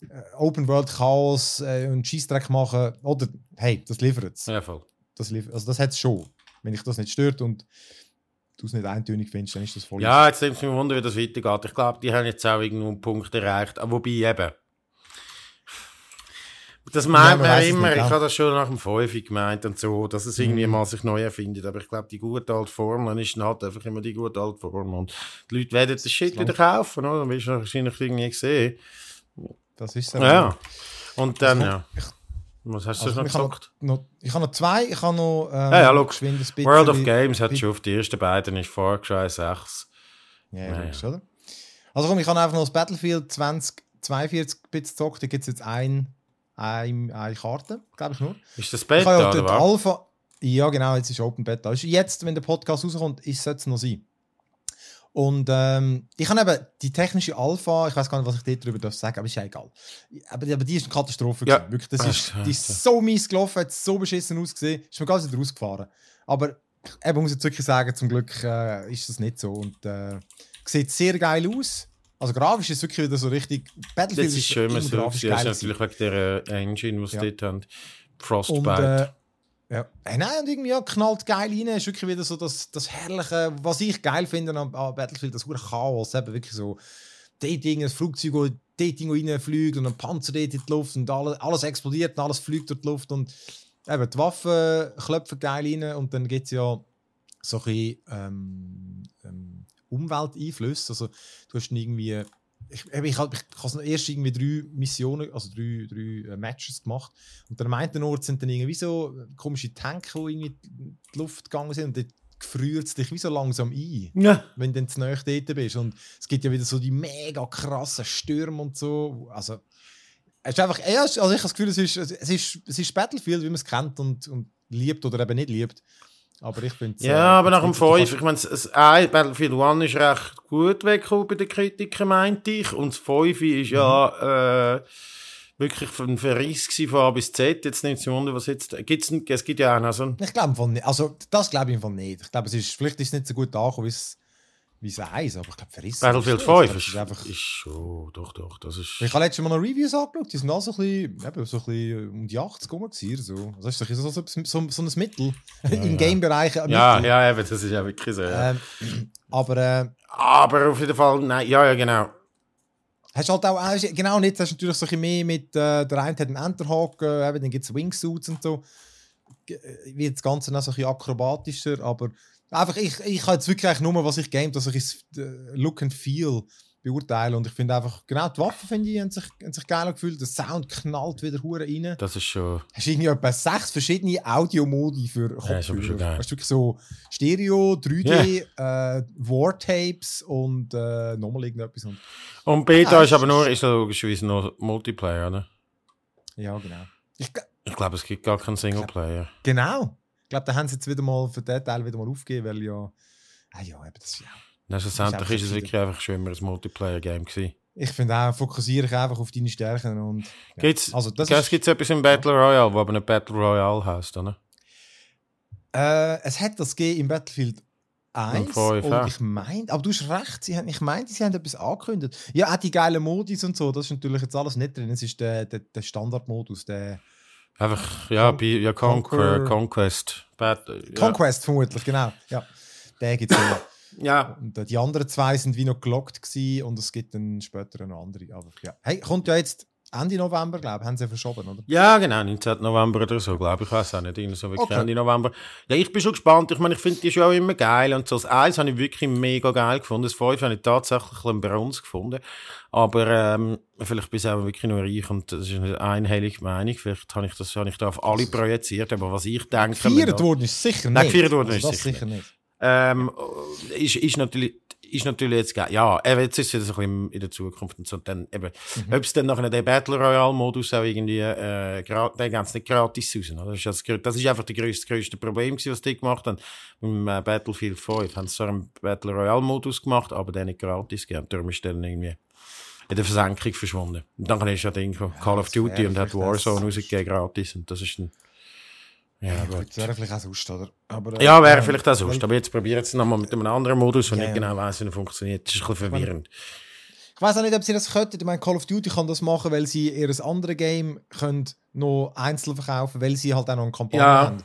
äh, Open World Chaos äh, und Scheißdreck machen, oder hey, das liefert es. Ja, voll. Das liefert, also das hat es schon. Wenn ich das nicht stört und du es nicht eintönig findest, dann ist das voll. Ja, jetzt nimmt es mich wunder, wie das weitergeht. Ich glaube, die haben jetzt auch irgendwo einen Punkt erreicht. Aber wobei eben. Das meint ja, man immer, nicht, ich habe das schon nach dem 5 gemeint und so, dass es irgendwie mhm. mal sich neu erfindet. Aber ich glaube, die gute alte Formel ist dann halt einfach immer die gute alte Formel. Und die Leute werden das Shit wieder kaufen, oder? Dann wirst du wahrscheinlich irgendwie gesehen. Das ist so. Ja. Und dann, ja. Ich, was hast du also, noch gesagt? Noch, ich habe noch zwei. Ich habe noch ähm, ja, ja, look, World of Games hat schon auf die ersten beiden ist Far Cry 6. Ja, ja, oder? Also komm, ich habe einfach noch das Battlefield 2042 Bits gezockt. Da gibt es jetzt ein, ein, eine Karte, glaube ich nur. Ist das Beta, ja oder Alpha, Ja, genau, jetzt ist Open Beta. Jetzt, wenn der Podcast rauskommt, sollte es noch sein. Und ähm, ich habe eben die technische Alpha, ich weiß gar nicht, was ich darüber darf sagen, aber ist ja egal. Aber, aber die ist eine Katastrophe. Ja. Wirklich, das ist, die ist so mies gelaufen, hat so beschissen ausgesehen, ist mir ganz wieder rausgefahren. Aber eben muss ich wirklich sagen, zum Glück äh, ist das nicht so. Und äh, sieht sehr geil aus. Also grafisch ist es wirklich wieder so richtig. Battlefield das ist schön, was du siehst, natürlich wegen der Engine, die sie ja. dort haben. Frostbite. Und, äh, ja. Hey, nein, und irgendwie ja, knallt geil rein. Ist wirklich wieder so das, das Herrliche, was ich geil finde an, an Battlefield, das Chaos. Eben wirklich so, die Dinge, das Flugzeug, dort reinfliegt und ein Panzer dort in die Luft und alles, alles explodiert und alles fliegt durch die Luft und eben, die Waffen klopfen geil rein und dann gibt es ja so ein bisschen ähm, ähm, Umwelteinflüsse. Also du hast irgendwie ich, ich, ich, ich habe erst irgendwie drei Missionen, also drei, drei äh, Matches gemacht. Und dann meinten Ort sind dann irgendwie so komische Tanks, die irgendwie in die Luft gegangen sind. Und dort friert es dich wie so langsam ein, ja. wenn du dann zu nahe dort bist. Und es gibt ja wieder so die mega krassen Stürme und so. Also, es ist einfach, also ich habe das Gefühl, es ist, es ist, es ist Battlefield, wie man es kennt und, und liebt oder eben nicht liebt. Aber ich finde Ja, äh, aber nach dem 5, ich meine, das Battlefield 1 ist recht gut weggekommen bei den Kritikern, meinte ich. Und das 5 ist ja mhm. äh, wirklich ein Verriss von A bis Z. Jetzt nimmt es Wunder, was jetzt. Gibt's, es gibt ja auch noch so ein. Ich glaube nicht. Also, das glaube ich einfach nicht. Ich glaube, es ist, vielleicht ist es nicht so gut angekommen, wie es wie eins, aber ich glaube, verrissen. Battlefield 5 ist, ist, einfach. Ist schon, doch, doch. Das ist ich habe letztes Mal noch Reviews angeschaut, die sind auch so ein bisschen, eben, so ein bisschen um die 80 rum. So. Das ist so, so, so, so ein Mittel ja, im Game-Bereich. Ja, ja, eben, das ist ja wirklich so. Ja. Ähm, aber, äh, aber auf jeden Fall, nein, ja, ja, genau. Hast halt auch, genau nicht, hast natürlich so ein bisschen mehr mit, äh, der eine hat einen Enterhawk, äh, dann gibt es Wingsuits und so. Wird das Ganze noch so ein bisschen akrobatischer, aber Einfach, ich, ich habe jetzt wirklich nur, was ich game, dass ich das Look and Feel beurteile. Und ich finde einfach, genau, die Waffen finde ich, haben sich, haben sich geil gefühlt. Der Sound knallt wieder hure rein. Das ist schon. Hast du irgendwie etwa sechs verschiedene Audio-Modi für Kopfhörer. Ja, ist aber schon geil. Hast du wirklich so Stereo, 3D, yeah. äh, War-Tapes und äh, nochmal irgendetwas. Und, und Beta ja, ist aber nur, ist logischerweise noch Multiplayer, oder? Ja, genau. Ich, ich glaube, es gibt gar keinen Singleplayer. Genau glaube, da haben sie jetzt wieder mal für den Teil wieder mal aufgegeben, weil ja. Ah ja, eben das ja. Schlussendlich ist, es wirklich einfach schon immer ein Multiplayer-Game gewesen. Ich finde auch, fokussiere ich einfach auf deine Stärken und. Ja. Gibt's, also, das ist, gibt's etwas im Battle Royale, wo aber nicht Battle Royale heißt, oder? Äh, es hat das gegeben im Battlefield 1 und, und ich meine, aber du hast recht, sie haben, ich meine, sie haben etwas angekündigt. Ja, auch die geilen Modis und so, das ist natürlich jetzt alles nicht drin. Es ist der, der, der Standardmodus, der Einfach, ja, Con ja Conquer, Conquest. Bad, ja. Conquest vermutlich, genau. Ja, der gibt es [LAUGHS] ja. Und äh, die anderen zwei sind wie noch gelockt gewesen und es gibt dann später noch andere. Aber ja. Hey, kommt ja jetzt Ende November, glaube ich, haben sie verschoben, oder? Ja, genau, 19. November oder so, glaube ich. Ich weiß auch nicht, so wirklich okay. Ende November. Ja, ich bin schon gespannt. Ich meine, ich finde die schon immer geil. Und so das Eis habe ich wirklich mega geil gefunden. Das 5 habe ich tatsächlich ein bei uns gefunden. Aber ähm, vielleicht bin ich auch wirklich nur reich und das ist eine einhellige Meinung. Vielleicht habe ich das habe ich da auf alle projiziert. Aber was ich denke... Gefeiert worden ist sicher nicht. Nein, gefeiert worden also ist sicher, sicher nicht. nicht. Ähm, ist, ist natürlich ist natürlich jetzt geil. Ja, eben, jetzt ist es ein bisschen in der Zukunft und so. Dann eben, mhm. ob es dann nachher den Battle Royale Modus auch irgendwie, äh, den ganz nicht gratis raus, oder? Das ist, das, das ist einfach das größte, größte Problem gewesen, was die gemacht haben. Beim äh, Battlefield 5 haben sie zwar einen Battle Royale Modus gemacht, aber den nicht gratis gegeben. Darum ist dann irgendwie in der Versenkung verschwunden. Und dann ist ja Ding Call of Duty und hat Warzone rausgegeben gratis und das ist dann, ja, gut. Das wäre vielleicht auch sonst, oder? Aber, äh, ja, wäre ähm, vielleicht auch sonst. Aber jetzt probiert es nochmal mit einem anderen Modus, der ja, nicht genau weiß, wie er funktioniert. Das ist ein bisschen verwirrend. Ich weiß auch nicht, ob sie das könnten. Ich meine, Call of Duty kann das machen, weil sie ihr anderes Game können noch einzeln verkaufen weil sie halt auch noch eine Kampagne ja. haben.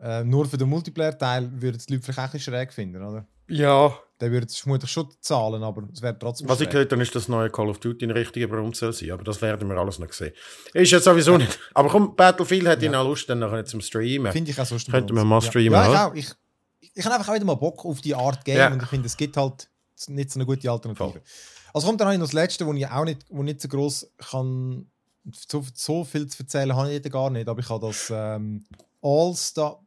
Äh, nur für den Multiplayer-Teil würden die Leute vielleicht auch ein bisschen schräg finden, oder? Ja. Der würde es vermutlich schon zahlen, aber es wäre trotzdem. Was schräg. ich gehört habe, ist das neue Call of Duty ein richtiger Brunzel sein, aber das werden wir alles noch sehen. Ist jetzt sowieso ja. nicht. Aber komm, Battlefield hat ja. noch Lust, dann nachher zum Streamen. Finde ich auch so Könnten wir mal streamen. Ja, ja ich, auch. ich, ich habe einfach auch wieder mal Bock auf die Art Game ja. und ich finde, es gibt halt nicht so eine gute Alternative. Voll. Also kommt dann noch das Letzte, wo ich auch nicht, wo nicht so groß kann, so, so viel zu erzählen habe ich gar nicht, aber ich habe das ähm, All-Star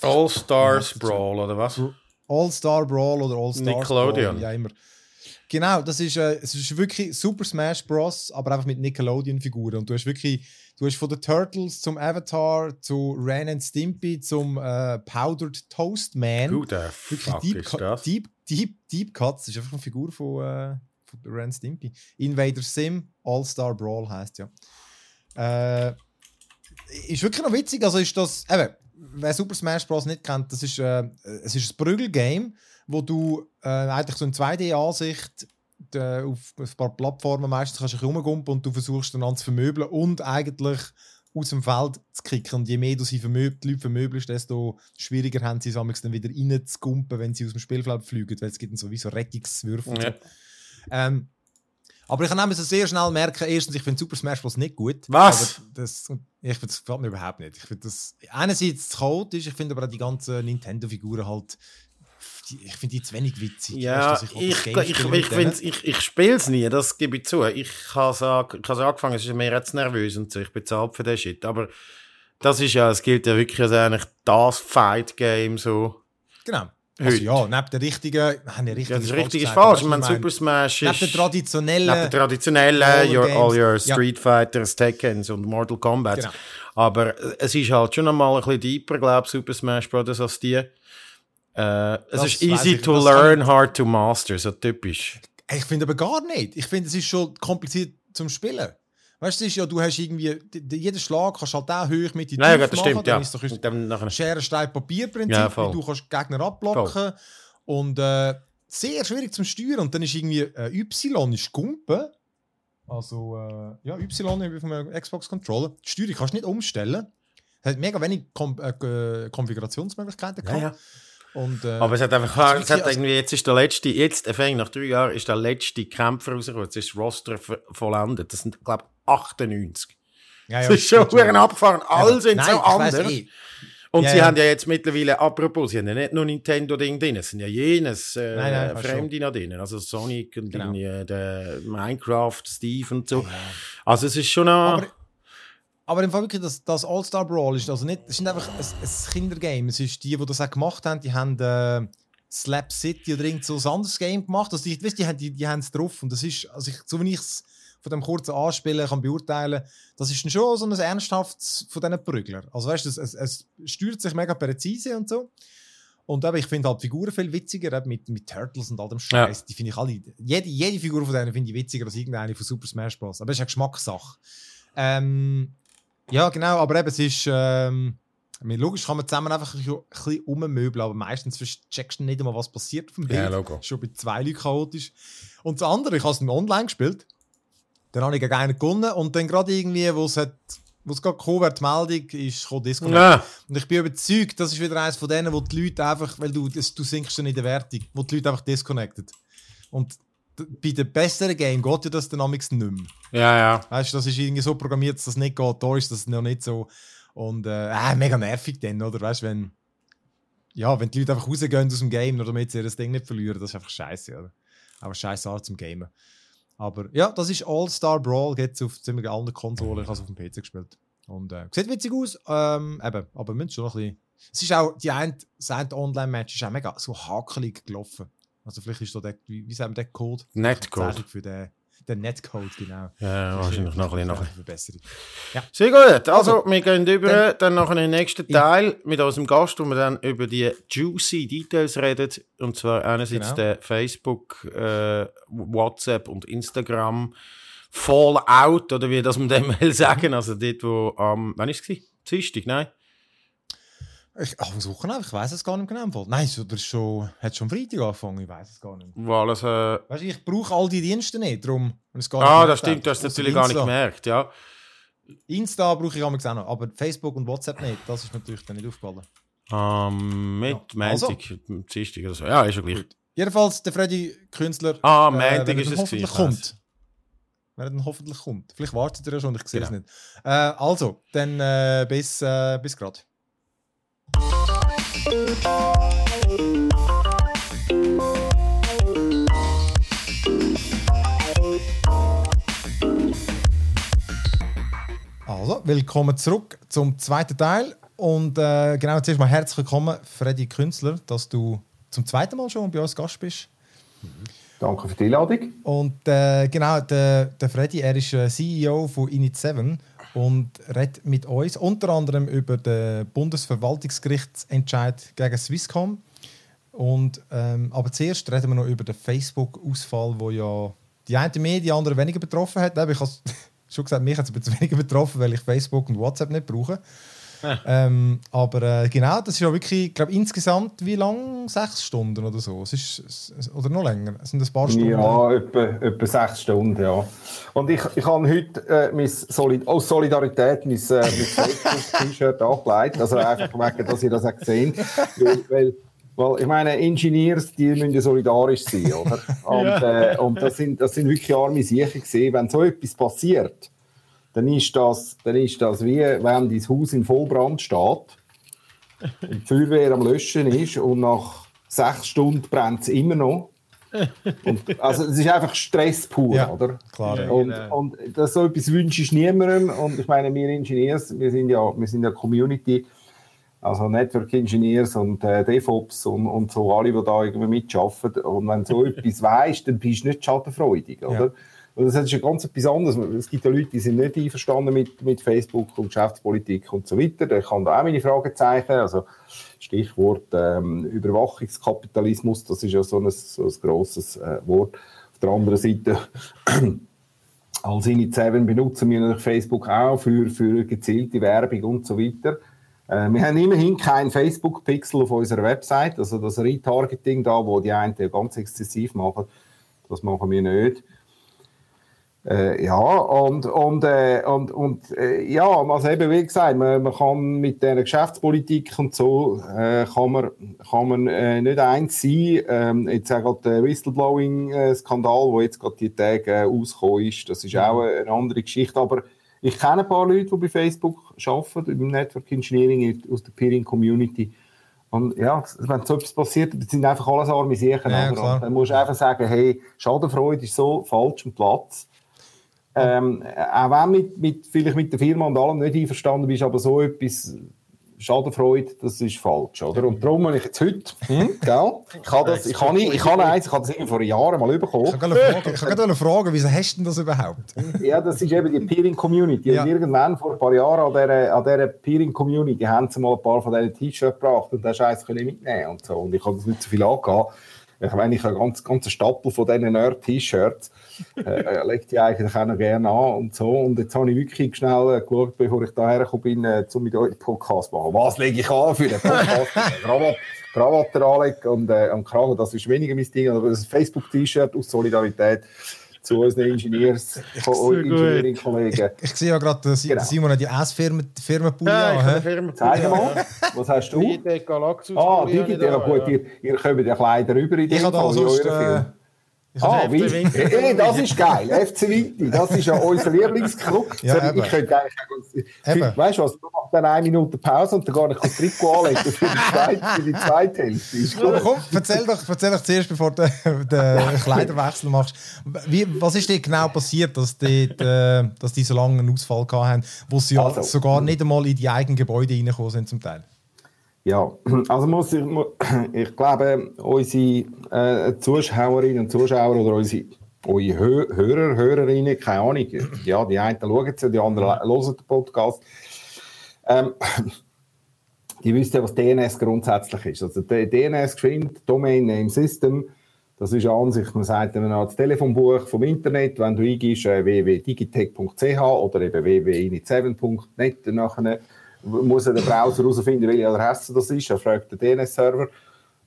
All Stars Brawl, oder was? All-Star Brawl oder All-Star Nickelodeon. Brawl, ja immer. Genau, das ist, äh, es ist wirklich Super Smash Bros., aber einfach mit Nickelodeon-Figuren. Und du hast wirklich, du hast von den Turtles zum Avatar, zu Ren and Stimpy, zum äh, Powdered Toast Man. Who the fuck Deep, ist das? Deep, Deep, Deep Cuts ist einfach eine Figur von, äh, von Ren Stimpy. Invader Sim, All-Star Brawl heißt ja. Äh, ist wirklich noch witzig, also ist das, eben, wer Super Smash Bros. nicht kennt, das ist, äh, es ist ein Prügelgame, wo du äh, eigentlich so in 2D-Ansicht äh, auf ein paar Plattformen meistens kannst du rumgumpen und du versuchst dann zu vermöbeln und eigentlich aus dem Feld zu kicken. Und je mehr du sie vermöb die Leute vermöbelst, desto schwieriger haben sie es dann wieder reinzugumpen, wenn sie aus dem Spielfeld fliegen, weil es gibt dann sowieso Rettungswürfe. Ja. Ähm, Aber ich kann nämlich sehr schnell merken, erstens, ich finde Super Smash Bros. nicht gut. Was? Das, ich finde das gefällt mir überhaupt nicht. Ich finde das einerseits chaotisch, ich finde aber auch die ganzen Nintendo-Figuren halt ich finde die zu wenig witzig. Ja, weißt, ich, ich, ich, ich, ich, ich spiele es nie, das gebe ich zu. Ich habe es angefangen, es ist mir jetzt nervös und so, ich bezahle für den Shit. Aber das ist ja, es gilt ja wirklich als eigentlich das Fight-Game so. Genau. Also ja, neben der richtigen, nein, der richtige ja, das Richtige ist falsch. Ich meine, Super Smash ist... Neben der traditionellen... Neben der traditionellen, your, all your Street ja. Fighters, Tekkens und Mortal Kombat. Genau. Aber es ist halt schon einmal ein bisschen deeper, glaube ich, Super Smash Bros. als die. Äh, es ist easy to learn, hard to master, so typisch. Ich finde aber gar nicht. Ich finde, es ist schon kompliziert zum Spielen. Weißt du, ja, du hast irgendwie, jeden Schlag kannst halt auch hoch mit die Nein, ja, das machen, stimmt, dann ja. ist doch ein Schere, Stein, Papier-Prinzip, ja, du kannst Gegner abblocken voll. und äh, sehr schwierig zum Steuern und dann ist irgendwie äh, Y ist Gumpen, also äh, ja, Y auf einem Xbox-Controller, die Steuerung kannst du nicht umstellen, hat mega wenig Kom äh, Konfigurationsmöglichkeiten gehabt. Ja, ja. Und, äh, aber es hat einfach, es hat irgendwie, jetzt ist der letzte, jetzt, nach drei Jahren, ist der letzte Kämpfer rausgekommen. Jetzt ist das Roster vollendet. Das sind, glaube ich, 98. Ja, ja, das ist schon ja. abgefahren. Alle sind Nein, so anders. Und ja, sie ja. haben ja jetzt mittlerweile, apropos, sie haben ja nicht nur Nintendo-Ding drin, es sind ja jenes äh, nein, nein, Fremde noch drin. Also Sonic und genau. der Minecraft, Steve und so. Also es ist schon noch... Aber aber im Fall wirklich, das, das All-Star Brawl ist also nicht, es ist einfach ein, ein Kindergame. Es ist die, die das auch gemacht haben, die haben äh, Slap City oder irgend so ein anderes Game gemacht. Also die, weißt, die, die, die haben es drauf. Und das ist, also ich, so wie ich es von dem kurzen Anspielen kann beurteilen, das ist schon so ein ernsthaftes von diesen Prügler. Also weißt du, es, es, es steuert sich mega präzise und so. Und aber ich finde halt Figuren viel witziger, mit, mit Turtles und all dem Scheiß. Ja. Die finde ich alle, jede, jede Figur von denen finde ich witziger als irgendeine von Super Smash Bros. Aber es ist eine Geschmackssache. Ähm, ja, genau, aber eben, es ist. Ähm, logisch kann man zusammen einfach ein bisschen ummöbeln, aber meistens checkst du nicht einmal, was passiert auf dem Bild. Ja, Logo. Schon bei zwei Leuten chaotisch. Und das andere, ich habe es online gespielt. Dann habe ich gegen einen gewonnen und dann gerade irgendwie, wo es hat, wo es gerade gekommen wird, die Meldung ist, Disconnect. Ja. Und ich bin überzeugt, das ist wieder eines von denen, wo die Leute einfach, weil du, du sinkst dann in der Wertung, wo die Leute einfach disconnected. Und bei den besseren Game geht ja das dann nicht mehr. Ja, ja. Weißt du, das ist irgendwie so programmiert, dass das nicht geht. Da ist das noch nicht so. Und äh, äh mega nervig dann, oder? Weißt du, wenn, ja, wenn die Leute einfach rausgehen aus dem Game, nur damit sie das Ding nicht verlieren, das ist einfach scheiße, oder? Aber scheiße Art zum Gamen. Aber ja, das ist All-Star Brawl, geht auf ziemlich allen Konsolen, ich habe es auf dem PC gespielt. Und äh, sieht witzig aus, ähm, eben, aber müsst schon noch ein bisschen. Es ist auch, die ein, das eine Online-Match ist auch mega so hakelig gelaufen. Also vielleicht ist da der, wie, wie sagen wir, der Code? Netcode. Für den, den Netcode, genau. Ja, wahrscheinlich noch ein bisschen Verbesserung. Ja. Sehr gut. Also, also wir gehen über dann, dann noch in den nächsten Teil mit unserem Gast, wo wir dann über die juicy Details reden. Und zwar einerseits genau. der Facebook, äh, WhatsApp und Instagram Fallout, oder wie das man dem [LAUGHS] will sagen. Also dort, wo am, ähm, wann ist es? Dienstag, nein? Ich, ach, was Wochen Ich weiß es gar nicht genau. Nein, so, das schon, hat schon Freitag angefangen. Ich weiß es gar nicht. Weil es, äh... weißt, ich brauche all die Dienste nicht, darum. Es gar ah, das stimmt. Du hast es natürlich gar nicht gemerkt, ja. Insta brauche ich auch noch, aber Facebook und WhatsApp nicht. Das ist natürlich dann nicht aufgefallen. Um, mit ja. also. Dienstag oder so. Ja, ist ja gleich. Gut. Jedenfalls der Freddy Künstler. Ah, Montag äh, ist es hoffentlich kommt. Wenn er dann hoffentlich kommt. Vielleicht wartet er ja schon, ich sehe genau. es nicht. Äh, also, dann äh, bis, äh, bis gerade. Also, willkommen zurück zum zweiten Teil. Und äh, genau zuerst mal herzlich willkommen, Freddy Künstler, dass du zum zweiten Mal schon bei uns Gast bist. Danke für die Einladung. Und äh, genau, der, der Freddy, er ist äh, CEO von Init7 und redet mit uns unter anderem über den Bundesverwaltungsgerichtsentscheid gegen Swisscom. Und, ähm, aber zuerst reden wir noch über den Facebook-Ausfall, wo ja die eine mehr, die andere weniger betroffen hat. Ich habe [LAUGHS] schon gesagt, mich hat es ein bisschen weniger betroffen, weil ich Facebook und WhatsApp nicht brauche. [LAUGHS] Ähm, aber äh, genau, das ist ja wirklich, ich glaube insgesamt wie lang? Sechs Stunden oder so? Es ist, oder noch länger? Es sind ein paar Stunden? Ja, etwa, etwa sechs Stunden, ja. Und ich, ich habe heute äh, mein Solid aus Solidarität mein, äh, mein Facebook-T-Shirt angelegt. Also einfach wegen, dass ich das auch gesehen weil, weil Weil ich meine, Engineers, die müssen ja solidarisch sein, oder? [LAUGHS] Und, ja. äh, und das, sind, das sind wirklich arme Sicher gesehen. Wenn so etwas passiert, dann ist das, dann ist das wie wenn dein Haus in Vollbrand steht und die Feuerwehr am Löschen ist und nach sechs Stunden brennt es immer noch. Und, also es ist einfach Stress pur, ja, oder? Klar, ja. und, genau. und das so etwas wünsche ich niemandem. Und ich meine, wir Ingenieurs, wir sind ja, wir sind ja Community, also Network Engineers und äh, DevOps und, und so alle, die da irgendwie mitarbeiten. Und wenn du so [LAUGHS] etwas weißt, dann bist du nicht schadenfreudig, oder? Ja. Das ist ja ganz etwas anderes. Es gibt ja Leute, die sind nicht einverstanden mit, mit Facebook und Geschäftspolitik und so weiter. Da kann da auch meine Fragezeichen. Also, Stichwort ähm, Überwachungskapitalismus, das ist ja so ein, so ein grosses äh, Wort. Auf der anderen Seite, [CLEARS THROAT] als Initiative benutzen wir natürlich Facebook auch für, für gezielte Werbung und so weiter. Äh, wir haben immerhin kein Facebook-Pixel auf unserer Website, also das Retargeting da, wo die einen ganz exzessiv machen, das machen wir nicht. Äh, ja, und, und, äh, und, und äh, ja, also eben wie gesagt, man, man kann mit der Geschäftspolitik und so, äh, kann man, kann man äh, nicht eins sein. Ähm, jetzt auch gerade der Whistleblowing-Skandal, der jetzt gerade die Tage äh, ausgekommen ist, das ist auch eine andere Geschichte, aber ich kenne ein paar Leute, die bei Facebook arbeiten, im Network Engineering aus der Peering Community. Und ja, wenn so etwas passiert, das sind einfach alles arme Sachen. Ja, dann musst du einfach sagen, hey, Schadenfreude ist so falsch am Platz. Ähm, auch wenn mit, mit, vielleicht mit der Firma und allem nicht einverstanden bist, aber so etwas Schadenfreude, das ist falsch, oder? Und darum habe ich jetzt heute, [LAUGHS] hm, gell? Ich habe das, ich habe, ich habe eins, ich habe das vor Jahren mal bekommen. Ich kann gerade fragen, wieso hast du denn das überhaupt? [LAUGHS] ja, das ist eben die Peering Community. Ja. irgendwann vor ein paar Jahren an dieser, an dieser Peering Community haben sie mal ein paar von diesen T-Shirts gebracht und das Scheiß können mitnehmen und so. Und ich habe das nicht so viel angehabt. Ich meine, ich habe einen ganz, ganzen Stapel von diesen Nerd-T-Shirts. äh, äh [LAUGHS] legt die eigentlich auch noch gerne an und so. Und jetzt habe ich wirklich schnell äh, geschaut, bevor ich daher gekommen bin, äh, um mit euch Podcast zu machen. Was lege ich an für den Podcast? [LAUGHS] Krawatte, Krawatte anlegen und, äh, und Kragen, das ist weniger mein Ding. Aber das Facebook-T-Shirt aus Solidarität zu unseren Ingenieurs, Engineering-Kollegen. Ich, ich, sehe ja gerade, dass genau. Simon die S-Firmen ja, an. Zeig mal, was hast du? Digitec Galaxus. Ah, Digitec, gut, ihr, ihr kommt ja Kleider über in dem Fall, in euren Ah, wie? Hey, das ist geil. FC Vinti, das ist ja unser [LAUGHS] Lieblingsclub. Ja, ich könnte eigentlich, weißt du was, du machst dann eine Minute Pause und dann gar nicht das Trikot anlegen für die [LAUGHS] zweite, für die zweite Hälfte. Aber komm, erzähl doch, erzähl doch zuerst, bevor du den Kleiderwechsel machst. Wie, was ist dir genau passiert, dass die, äh, dass die so lange einen Ausfall hatten, wo sie also, sogar nicht einmal in die eigenen Gebäude reingekommen sind zum Teil? Ja, also muss ich, ich glaube, unsere äh, Zuschauerinnen und Zuschauer oder unsere, eure Hörer, Hörerinnen, keine Ahnung, ja, die einen schauen es, die anderen hören den Podcast. Ähm, die wissen ja, was DNS grundsätzlich ist. Also DNS geschwind, Domain Name System, das ist an sich, man sagt dann das Telefonbuch vom Internet, wenn du eingibst äh, www.digitech.ch oder eben www.init7.net, nachher muss der Browser herausfinden, welche Adresse das ist. Er fragt den DNS-Server.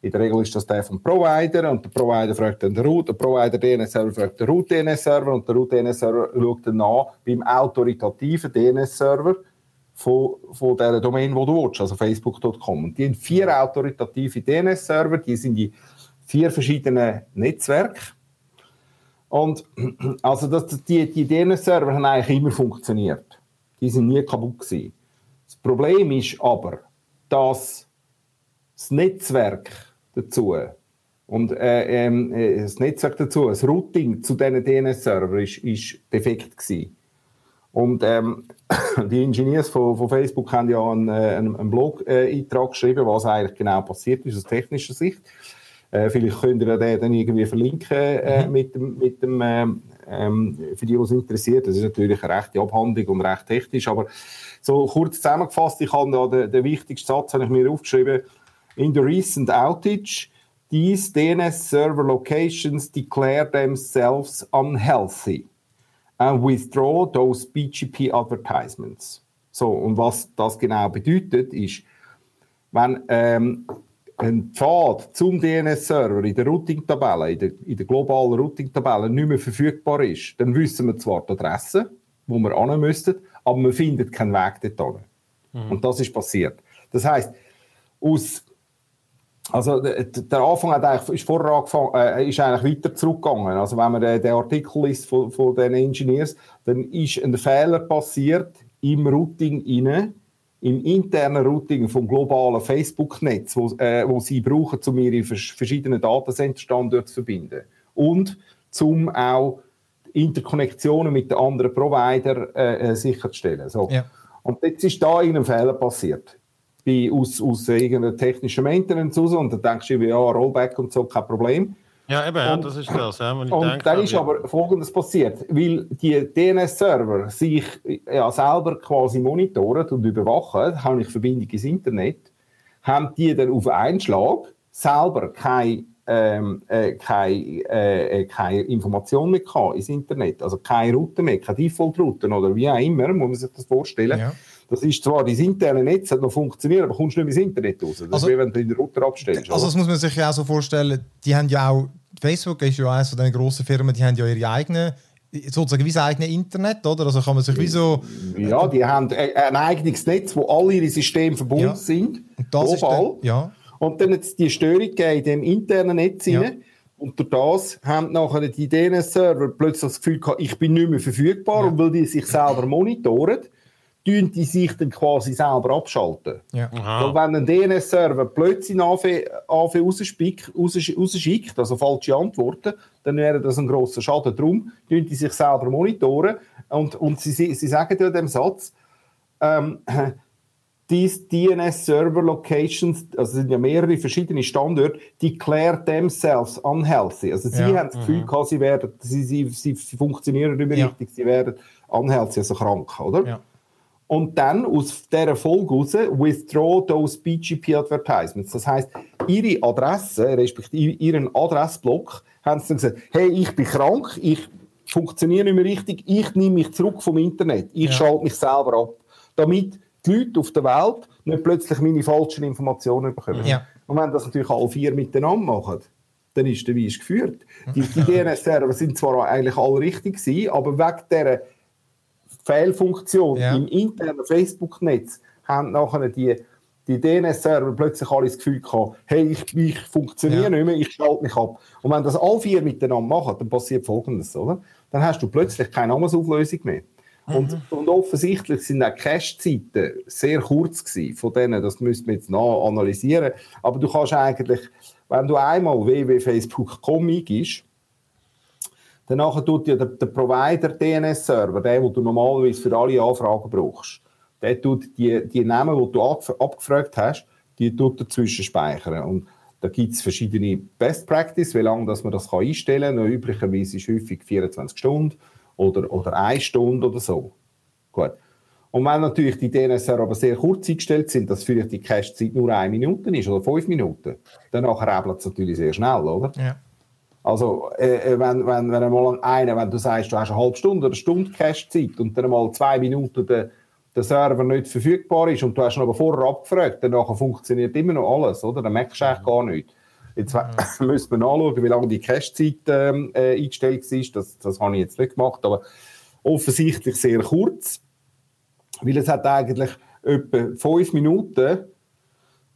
In der Regel ist das der vom Provider und der Provider fragt dann den Root, der Provider DNS-Server fragt den Root-DNS-Server und der Root-DNS-Server schaut dann nach beim autoritativen DNS-Server von, von der Domain, wo du willst, also facebook.com. Die haben vier autoritative DNS-Server, die sind in vier verschiedenen Netzwerken. Und also das, die, die DNS-Server haben eigentlich immer funktioniert. Die sind nie kaputt gewesen. Problem ist aber, dass das Netzwerk dazu und äh, ähm, äh, das Netzwerk dazu, das Routing zu diesen DNS-Servern ist, ist defekt gewesen. Und ähm, [COUGHS] die Ingenieurs von, von, Facebook haben ja einen, äh, einen Blog-Eintrag geschrieben, was eigentlich genau passiert ist aus technischer Sicht. Äh, vielleicht könnt ihr den dann irgendwie verlinken äh, mhm. mit dem, mit dem ähm, ähm, für die, die es interessiert. Das ist natürlich eine rechte Abhandlung und recht technisch, aber so kurz zusammengefasst, ich habe da den, den wichtigsten Satz habe ich mir aufgeschrieben. In the recent outage, these DNS server locations declare themselves unhealthy and withdraw those BGP advertisements. So, und was das genau bedeutet, ist, wenn ähm, ein Pfad zum DNS-Server in der Routing-Tabelle, in der, in der globalen Routing-Tabelle nicht mehr verfügbar ist, dann wissen wir zwar die Adresse, wo wir hin müssten, aber man findet keinen Weg dorthin. Mhm. Und das ist passiert. Das heißt, aus Also der Anfang hat eigentlich, ist vorher angefangen, äh, ist eigentlich weiter zurückgegangen. Also wenn man äh, den Artikel liest von, von den Engineers, dann ist ein Fehler passiert im Routing inne, im internen Routing vom globalen Facebook-Netz, wo, äh, wo sie brauchen, um ihre verschiedenen Datencenter-Standorte zu verbinden und zum auch Interkonnektionen mit den anderen Providern äh, äh, sicherzustellen. So. Ja. Und jetzt ist da irgendein Fehler passiert bei, aus, aus irgendeiner technischen Maintenance raus und dann denkst du, ja, Rollback und so, kein Problem. Ja, eben, und, das ist das. Ja, und denke, dann ist aber Folgendes passiert, weil die DNS-Server sich ja, selber quasi monitoren und überwachen, habe ich Verbindung ins Internet, haben die dann auf einen Schlag selber keine ähm, äh, keine, äh, äh, keine Information mehr gehabt ins Internet, also keine Route mehr, keine Default-Routen oder wie auch immer, muss man sich das vorstellen. Ja. Das ist zwar, das interne Netz hat noch funktioniert, aber kommst nicht ins Internet raus. Das also, ist wie wenn du den Router abstellst. Also das muss man sich ja auch so vorstellen, die haben ja auch, Facebook ist ja eines von den grossen Firmen, die haben ja ihre eigenen sozusagen wie sein eigenes Internet, oder? Also kann man sich wie so... Ja, die haben ein eigenes Netz, wo alle ihre Systeme verbunden ja. sind. Und das global. Ist ja. Und dann hat es die Störung in dem internen Netz. Ja. Und durch das haben nachher die DNS-Server plötzlich das Gefühl gehabt, ich bin nicht mehr verfügbar. Ja. Und weil die sich selber monitoren, tun die sich dann quasi selber abschalten. Ja. So, wenn ein DNS-Server plötzlich AV rausschickt, also falsche Antworten, dann wäre das ein grosser Schaden. Darum tun die sich selber monitoren. Und, und sie, sie sagen ja in dem Satz, ähm, [CLEARS THROAT] these DNS Server Locations, also sind ja mehrere verschiedene Standorte, declare themselves unhealthy. Also sie ja. haben das Gefühl, mhm. sie, werden, sie, sie, sie funktionieren nicht mehr ja. richtig, sie werden unhealthy, also krank, oder? Ja. Und dann aus dieser Folge raus, withdraw those BGP Advertisements. Das heißt, ihre Adresse, respektive ihren Adressblock, haben sie dann gesagt, hey, ich bin krank, ich funktioniere nicht mehr richtig, ich nehme mich zurück vom Internet, ich schalte mich selber ab. Damit die Leute auf der Welt nicht plötzlich meine falschen Informationen bekommen. Ja. Und wenn das natürlich alle vier miteinander machen, dann ist der Weiss geführt. Die, die DNS-Server sind zwar eigentlich alle richtig gewesen, aber wegen dieser Fehlfunktion ja. im internen Facebook-Netz haben nachher die, die DNS-Server plötzlich alle das Gefühl gehabt, hey, ich, ich funktioniere ja. nicht mehr, ich schalte mich ab. Und wenn das alle vier miteinander machen, dann passiert Folgendes, oder? Dann hast du plötzlich keine Namensauflösung mehr. Und, mhm. und, offensichtlich sind auch Cache-Zeiten sehr kurz gewesen von denen, das müsste man jetzt noch analysieren. Aber du kannst eigentlich, wenn du einmal www.facebook.com eingibst, danach tut dir der, der Provider DNS-Server, der, den du normalerweise für alle Anfragen brauchst, der tut die, die Namen, die du abgefragt hast, die tut dazwischen speichern. Und da gibt es verschiedene Best Practice, wie lange dass man das kann einstellen kann. Üblicherweise ist häufig 24 Stunden oder, oder eine Stunde oder so. Gut. Und wenn natürlich die DNSR aber sehr kurz eingestellt sind, dass vielleicht die Cache-Zeit nur eine Minute ist oder fünf Minuten, dann rebelt es natürlich sehr schnell, oder? Ja. Also, äh, äh, wenn, wenn, wenn einmal eine, wenn du sagst, du hast eine halbe Stunde oder eine Stunde Cache-Zeit und dann mal zwei Minuten der, der Server nicht verfügbar ist und du hast ihn aber vorher abgefragt, dann funktioniert immer noch alles, oder? Dann merkst du eigentlich mhm. gar nichts. Jetzt mhm. [LAUGHS] müssen wir nachschauen, wie lange die Cache-Zeit ähm, äh, eingestellt ist. Das, das habe ich jetzt nicht gemacht, aber offensichtlich sehr kurz, weil es hat eigentlich etwa fünf Minuten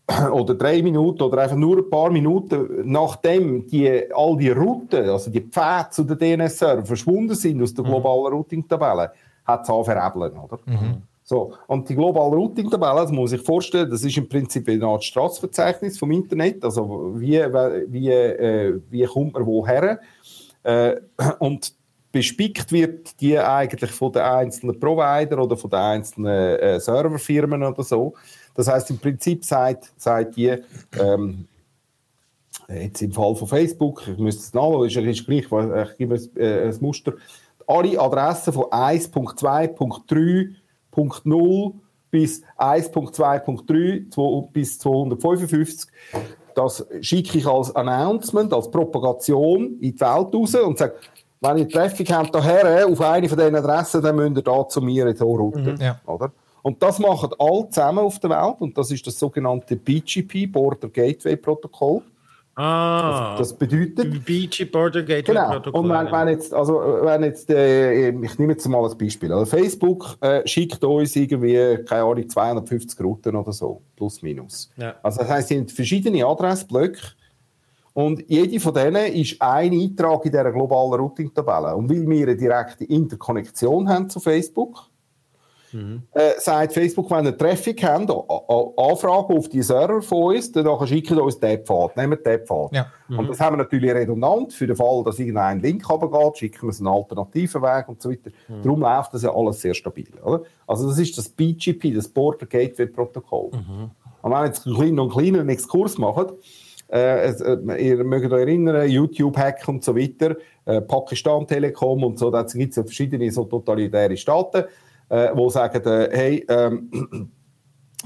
[CLEARS THROAT] oder drei Minuten oder einfach nur ein paar Minuten, nachdem die, all die Routen, also die Pfade zu den DNS-Servern verschwunden sind aus der mhm. globalen Routing-Tabelle, hat es anveräppeln, oder? Mhm. So, und die globale Routing-Tabelle, das muss ich vorstellen, das ist im Prinzip eine Art Straßenverzeichnis vom Internet, also wie, wie, äh, wie kommt man woher? Äh, und bespickt wird die eigentlich von den einzelnen Provider oder von den einzelnen äh, Serverfirmen oder so. Das heißt im Prinzip sagt, sagt die, ähm, jetzt im Fall von Facebook, ich müsste es nachschauen, ist, gleich, ich gebe ein, äh, ein Muster, alle Adressen von 1.2.3 1.0 bis 1.2.3 bis 255. Das schicke ich als Announcement, als Propagation in die Welt raus und sage, wenn ihr Traffic habt daher auf eine von diesen Adressen, dann müsst ihr da zu mir in routen. Mhm, ja. oder? Und das machen alle zusammen auf der Welt und das ist das sogenannte BGP, Border Gateway Protokoll. Ah, das, das bedeutet. BG Border Gateway genau. Protokoll. Und wenn, wenn, jetzt, also, wenn jetzt, äh, ich nehme jetzt mal ein Beispiel. Also Facebook äh, schickt uns irgendwie, keine Ahnung, 250 Routen oder so, plus minus. Ja. Also das heisst, sie haben verschiedene Adressblöcke und jede von denen ist ein Eintrag in dieser globalen Routing-Tabelle. Und weil wir eine direkte Interkonnektion haben zu Facebook, Mhm. Äh, sagt Facebook, wenn ihr Traffic habt, Anfragen auf die Server von uns, dann schickt ihr uns den Pfad, nehmen den Pfad. Ja. Mhm. Und das haben wir natürlich redundant, für den Fall, dass irgendein Link runtergeht, schicken wir einen alternativen Weg und so weiter. Mhm. Darum läuft das ja alles sehr stabil. Oder? Also das ist das BGP, das Border Gateway Protokoll. Mhm. Und wenn wir jetzt einen kleinen und kleinen Exkurs machen, äh, äh, ihr mögt euch erinnern, YouTube-Hack und so weiter, äh, Pakistan Telekom und so, da gibt es ja verschiedene so totalitäre Staaten äh, die sagen, äh, hey, ähm,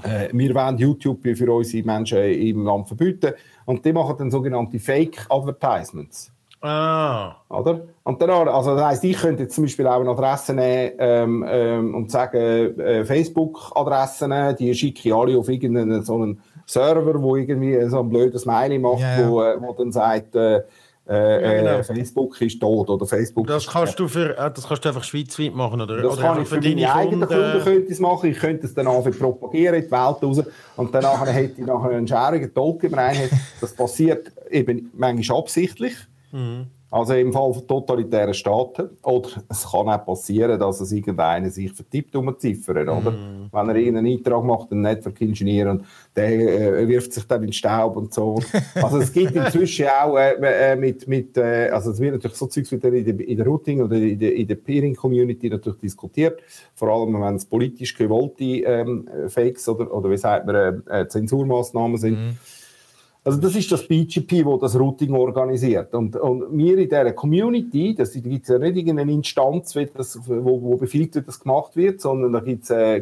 äh, wir wollen YouTube für unsere Menschen im Land verbieten. Und die machen dann sogenannte Fake Advertisements. Ah. Oder? Und dann, also das heisst, ich könnte jetzt zum Beispiel auch eine Adresse nehmen ähm, ähm, und sagen, äh, Facebook-Adressen, die schicke ich alle auf irgendeinen so einen Server, wo irgendwie so ein blödes Smiley macht, ja, ja. Wo, äh, wo dann sagt, äh, äh, ja, genau. Äh, Facebook ist tot oder Facebook das kannst du für äh, das kannst du einfach schweizweit machen oder? Das oder kann ich für, meine eigenen Kunden, könnte ich machen. Ich könnte es dann auch propagieren in die Welt raus. Und dann hätte ich nachher einen schärigen Talk über einen. Das passiert eben manchmal absichtlich. Mhm. Also im Fall von totalitären Staaten. Oder es kann auch passieren, dass es irgendeiner sich vertippt um eine Ziffer, oder? Mm. Wenn er irgendeinen Eintrag macht, ein Network-Ingenieur, und der äh, wirft sich dann in den Staub und so. Also es gibt inzwischen auch äh, äh, mit, mit äh, also es wird natürlich so Zeugs wieder in der, in der Routing oder in der, in der Peering-Community natürlich diskutiert. Vor allem, wenn es politisch gewollte ähm, Fakes oder, oder wie sagt man, äh, Zensurmaßnahmen sind. Mm also das ist das BGP, wo das Routing organisiert. Und, und wir in dieser Community, das gibt es ja nicht irgendeine Instanz, das, wo, wo befiehlt wird, dass gemacht wird, sondern da gibt es äh,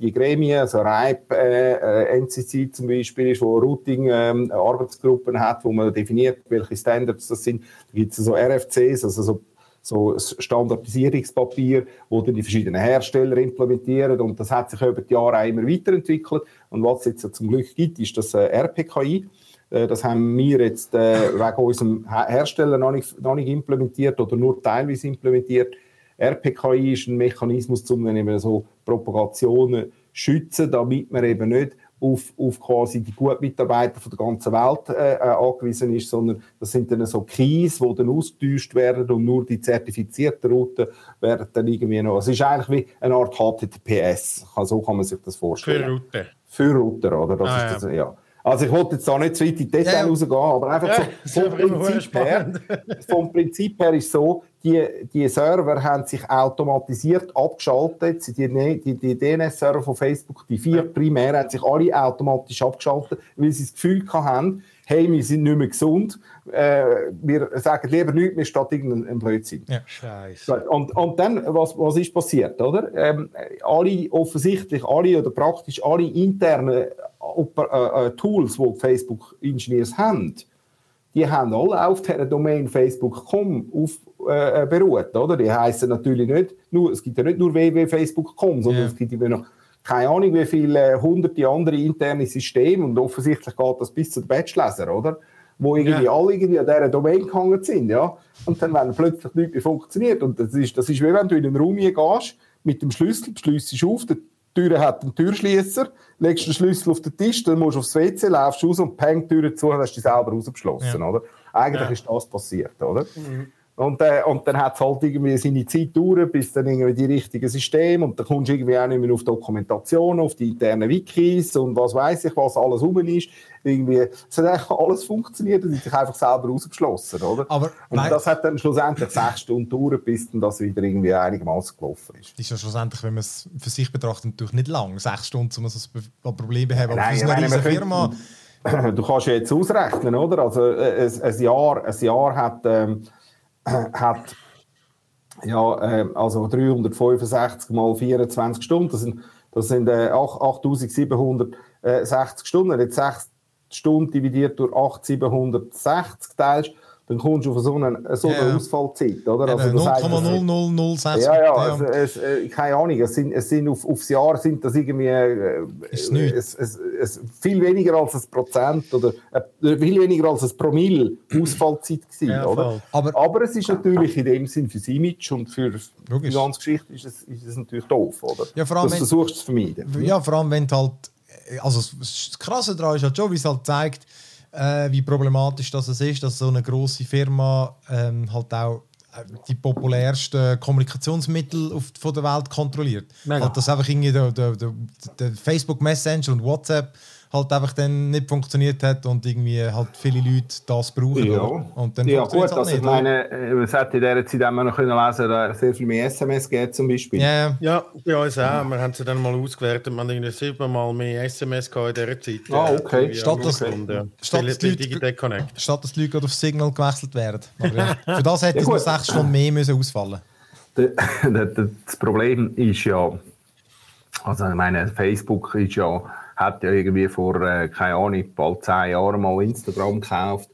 die Gremien, also RIPE, äh, NCC zum Beispiel, ist, wo Routing-Arbeitsgruppen ähm, hat, wo man definiert, welche Standards das sind. Da gibt es so RFCs, also so so Standardisierungspapier, wo dann die verschiedenen Hersteller implementieren und das hat sich über die Jahre auch immer weiterentwickelt und was es jetzt zum Glück gibt, ist das äh, RPKI, äh, das haben wir jetzt äh, wegen unserem Hersteller noch nicht, noch nicht implementiert oder nur teilweise implementiert. RPKI ist ein Mechanismus, um dann eben so Propagationen zu schützen, damit man eben nicht auf, auf quasi die Gutmitarbeiter von der ganzen Welt äh, äh, angewiesen ist, sondern das sind dann so Keys, die dann ausgetauscht werden und nur die zertifizierten Routen werden dann irgendwie noch. Es ist eigentlich wie eine Art HTTPS. So kann man sich das vorstellen. Für Routen. Für Router, oder? Das ah, ist das, ja. ja. Also ich wollte jetzt da nicht zu weit in die Details ja. rausgehen, aber einfach ja, so, vom, Prinzip her, vom Prinzip her ist so, die, die Server haben sich automatisiert abgeschaltet, die, die, die DNS-Server von Facebook, die vier primär, haben sich alle automatisch abgeschaltet, weil sie das Gefühl haben, hey, wir sind nicht mehr gesund, äh, wir sagen lieber nichts mehr statt irgendeinem Blödsinn. Ja, scheiße. Und, und dann, was, was ist passiert, oder? Ähm, alle, offensichtlich alle oder praktisch alle internen äh, äh, Tools, die Facebook-Engineers haben, die haben alle auf der Domain facebook.com auf, äh, äh, beruht, oder? Die heißen natürlich nicht nur, es gibt ja nicht nur www.facebook.com, sondern yeah. es gibt immer noch keine Ahnung, wie viele hunderte andere interne Systeme und offensichtlich geht das bis zu den Batchleser, oder? Wo irgendwie yeah. alle irgendwie an dieser Domain gehangen sind, ja? Und dann, wenn plötzlich nichts mehr funktioniert, und das ist, das ist wie wenn du in einen Raum gehst, mit dem Schlüssel, schließt auf, der Tür hat einen Türschließer, legst den Schlüssel auf den Tisch, dann musst du aufs WC, laufst raus und peng die Tür zu, dann hast dich selber rausgeschlossen, ja. oder? Eigentlich ja. ist das passiert, oder? Mhm. Und, äh, und dann hat es halt irgendwie seine Zeit gedauert, bis dann irgendwie die richtigen Systeme und dann kommst du irgendwie auch nicht mehr auf Dokumentation, auf die internen Wikis und was weiß ich, was alles rum ist. Irgendwie, es hat eigentlich alles funktioniert und sich einfach selber rausgeschlossen, oder? Aber, und das hat dann schlussendlich sechs Stunden gedauert, bis dann das wieder irgendwie einigermaßen gelaufen ist. Das ist ja schlussendlich, wenn man es für sich betrachtet, natürlich nicht lang, sechs Stunden, um so ein Problem zu haben, aber Nein, für eine riesige Firma... [CLEARS THROAT] Du kannst ja jetzt ausrechnen, oder? Also äh, ein, ein Jahr, ein Jahr hat... Ähm, [CLEARS THROAT] hat ja, äh, also 365 mal 24 Stunden, das sind, das sind äh, 8760 Stunden. Jetzt 6 Stunden dividiert durch 8760 teilst, dann kommst du auf so eine, so eine Ja. Ausfallzeit, oder? Ja, Also das heisst, es- 0,0006. ja, ja, also, es, äh, keine Ahnung, es sind, es sind auf, aufs Jahr sind das irgendwie äh, Ist äh, nichts. es, es, es, viel weniger als ein Prozent oder äh, viel weniger als ein Promille Ausfallzeit gewesen, Ja, oder? Aber, Aber- es ist natürlich in dem Sinn fürs Image und für die Logisch. ganze Geschichte ist es, ist es natürlich doof, oder? Ja, vor allem, das versuchst du zu vermeiden. Ja, vor allem, wenn du halt. Also, das Krasse daran ist halt schon, wie es halt zeigt, äh, wie problematisch das es ist, dass so eine grosse Firma ähm, halt auch äh, die populärsten Kommunikationsmittel auf, von der Welt kontrolliert. Mega. Halt, dass einfach irgendwie der, der, der, der Facebook Messenger und WhatsApp halt einfach dann nicht funktioniert hat und irgendwie halt viele Leute das brauchen. Ja? Und dann ja gut, also halt ich nicht, oder? meine, äh, es hat in dieser Zeit wir noch können lesen, dass sehr viel mehr SMS geht zum Beispiel. Ja, ja. Ja, bei uns auch. Wir haben sie dann mal ausgewertet. Haben irgendwie siebenmal mehr SMS gehabt in dieser Zeit. Ah, Äh, okay. Statt am das- Stunde, ja. statt Viele das die Leute-. Statt dass die Leute auf Signal gewechselt werden. Aber ja, [LAUGHS] für das hätte Ja, es noch sechs Stunden mehr müssen ausfallen [LAUGHS] der- Das Problem ist ja, also ich meine, Facebook ist ja, hat ja irgendwie vor, äh, keine Ahnung, bald zehn Jahren mal Instagram gekauft,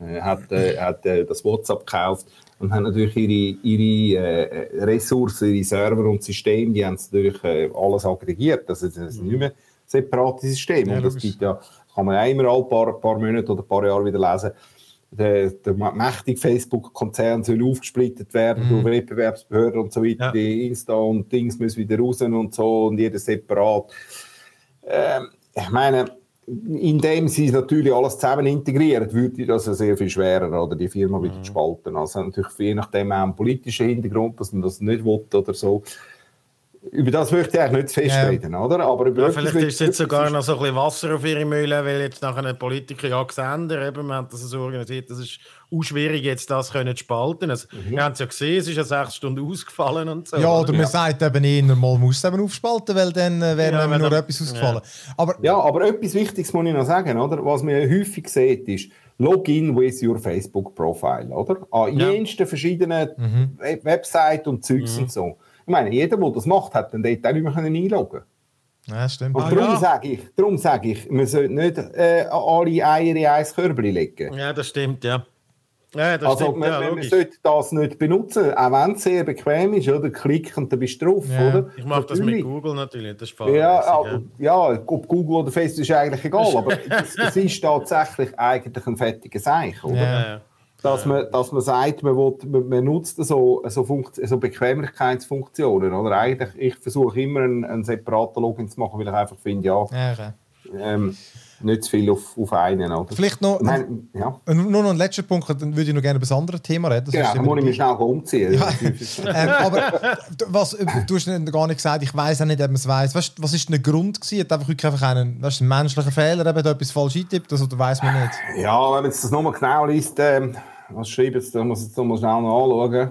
äh, hat, äh, hat äh, das WhatsApp gekauft und haben natürlich ihre, ihre äh, Ressourcen, ihre Server und Systeme, die haben natürlich äh, alles aggregiert. Also das ist nicht mehr separate Systeme. Ja, und das gibt ja, kann man ja immer alle paar, paar Monate oder paar Jahre wieder lesen, der, der mächtige Facebook-Konzern soll aufgesplittet werden durch Wettbewerbsbehörden und so weiter. Ja. Die Insta und Dings müssen wieder raus und so und jeder separat. Ähm, ich meine, indem sie natürlich alles zusammen integrieren, würde das ja sehr viel schwerer, oder die Firma wieder zu spalten. Also natürlich je nachdem auch einen politischen Hintergrund, dass man das nicht will oder so. Über das möchte ich eigentlich nicht zu festreden, oder? Aber über Ja, vielleicht ist jetzt sogar noch so ein bisschen Wasser auf ihre Mühle, weil jetzt nachher ein Politiker ja Xander, eben, wir haben das so organisiert, das ist auch schwierig, jetzt das können zu spalten. Also, Wir haben es ja gesehen, es ist ja sechs Stunden ausgefallen und so. Ja, oder man sagt eben eher, mal muss es eben aufspalten, weil dann äh, wäre Ja, nur etwas ausgefallen. Aber Ja, aber etwas Wichtiges muss ich noch sagen, oder? Was man häufig sieht, ist Login with your Facebook Profile, oder? An Ja. jensten verschiedenen Mhm. Web Websites und Zeugs und so. Ich meine, jeder, der das macht, hat dann dort auch nicht mehr können einloggen ja, stimmt. Und Ah, darum ja. sage ich, darum sage ich, man sollte nicht äh, alle Eier in ein Körbchen legen. Ja, das stimmt, ja. Ja, das Also stimmt, man, ja, man, sollte das nicht benutzen, auch wenn es sehr bequem ist, oder? Klick und dann bist du drauf, Ja. oder? Ich mache das mit. Google natürlich, das ist Ja, fahrlässig, ja, ja, ob Google oder Facebook ist eigentlich egal, aber es, ist tatsächlich eigentlich ein fertiger Seich, oder? Dass, man, dass man sagt, man, will, man, man nutzt so, so, Funkt, so Bequemlichkeitsfunktionen, oder? Eigentlich, ich versuche immer einen, einen separaten Login zu machen, weil ich einfach finde, ja, Ja, okay. ähm, nicht zu viel auf, auf einen, oder? Vielleicht noch, Ich meine, ja, nur noch ein letzter Punkt, dann würde ich noch gerne über das andere Thema reden. Das genau, dann muss ich mich schnell umziehen. [LAUGHS] ähm, aber was, du hast gar nicht gesagt, ich weiß auch nicht, ob man es weiß. Weißt, was ist denn der Grund gewesen? Hat einfach wirklich einfach einen, weißt, einen menschlichen Fehler, eben da etwas falsch eintippt, das oder weiß man nicht? Ja, wenn man jetzt das nochmal genau liest, ähm, was schreibt es, da muss ich jetzt nochmal schnell noch anschauen.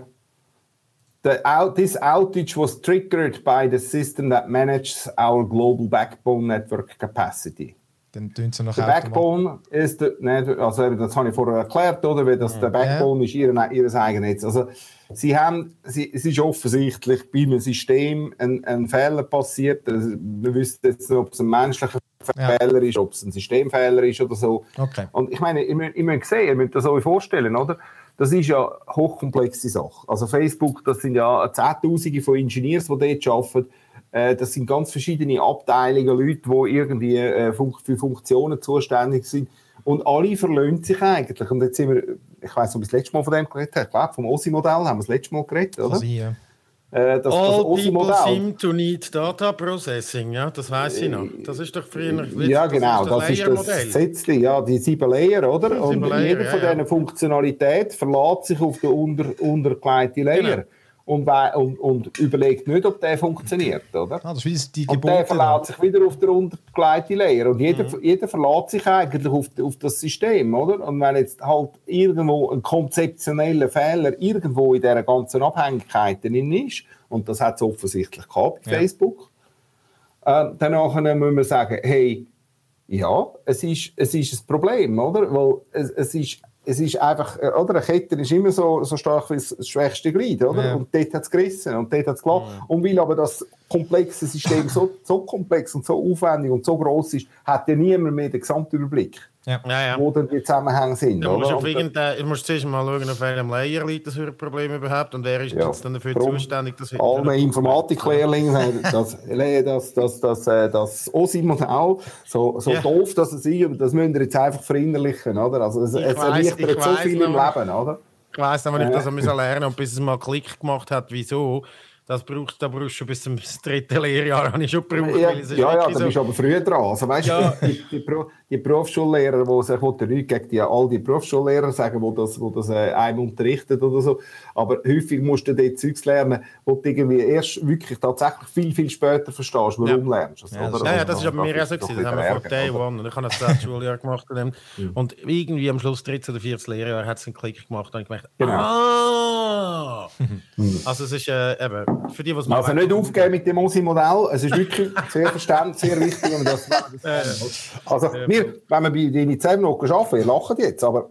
The out, this outage was triggered by the system that manages our global backbone network capacity. Dann tun sie noch Der Backbone ist, der, also eben, das habe ich vorher erklärt, oder? Weil das, der Backbone ist ihr, ihr eigenes. Also, sie haben, sie, es ist offensichtlich bei einem System ein, ein Fehler passiert. Wir wissen jetzt nicht, ob es ein menschlicher Ja. Fehler ist, ob es ein Systemfehler ist oder so. Okay. Und ich meine, ihr müsst, ihr müsst sehen, ihr müsst das euch vorstellen, oder? Das ist ja eine hochkomplexe Sache. Also Facebook, das sind ja Zehntausende von Ingenieurs, die dort arbeiten. Äh, Das sind ganz verschiedene Abteilungen, Leute, die irgendwie äh, für Funktionen zuständig sind. Und alle verlöhnen sich eigentlich. Und jetzt sind wir, ich weiß nicht, ob ich das letzte Mal von dem geredet habe. Ich glaube, vom OSI-Modell haben wir das letzte Mal geredet, oder? Sein, ja. Äh, das, das All people OSI-Modell. seem to need data processing, ja, das weiß ich noch. Das ist doch früher... Ja, genau, das ist das Layer-Modell. Setzli, ja, die sieben Layer, oder? Und Sieben Layer, jede ja, von ja. diesen Funktionalität verlässt sich auf den unter, untergelegten Layer Genau. Und, und, und überlegt nicht, ob der funktioniert, oder? Ah, das ist die Und der verlässt sich wieder auf den untergelegten Layer. Und jeder, Mhm. jeder verlässt sich eigentlich auf, auf das System, oder? Und wenn jetzt halt irgendwo ein konzeptioneller Fehler irgendwo in dieser ganzen Abhängigkeit drin ist, und das hat es offensichtlich gehabt bei Ja. Facebook, äh, danach müssen wir sagen, hey, ja, es ist, es ist ein Problem, oder? Weil es, es, ist, es ist einfach, äh, oder? Eine Kette ist immer so, so stark wie das schwächste Glied, oder? Ja. Und dort hat es gerissen und dort hat es gelassen. Und weil aber das komplexe System so, so komplex und so aufwendig und so groß ist, hat ja niemand mehr den Gesamtüberblick. Ja. Ja, wo dann die Zusammenhänge sind. Du musst, auf du musst zuerst mal schauen, auf welchem Layer liegt das für ein Problem überhaupt und wer ist jetzt dann dafür Drum, zuständig. Dass alle Informatiklehrlinge [LAUGHS] das, das, das, das, das, das OSI-Modell, so, so doof dass es ist, das müssen wir jetzt einfach verinnerlichen. Oder? Also es, es erleichtert so viel im Leben. Oder? Ich weiss aber nicht, dass er lernen und bis es mal Klick gemacht hat, wieso. Das braucht, da brauchst du schon bis zum dritten Lehrjahr, habe ich schon gebraucht. Ja, ja, ja da bist du aber früher dran. Also, weißt ja. die, die, die, Berufsschullehrer, die sich nichts gegen die, all die Berufsschullehrer sagen, die das, wo das äh, einem unterrichten oder so, aber häufig musst du dort Zeugs lernen, wo du irgendwie erst wirklich tatsächlich viel, viel später verstehst, warum ja. lernst. Also, ja, das, ja, ja, das ist aber mir auch so gewesen. Das haben wir vor Day One. Und ich habe das zweite Schuljahr gemacht. [LAUGHS] Und irgendwie am Schluss 13 oder 14 Lehrjahr hat es einen Klick gemacht und ich gemerkt, genau. ah! [LAUGHS] also es ist äh, eben für die, was Also nicht aufgeben mit dem OSI-Modell. Es ist wirklich sehr verständlich, sehr wichtig. Und das, [LAUGHS] also, wir, wenn wir bei den 10 noch arbeiten, wir lachen jetzt, aber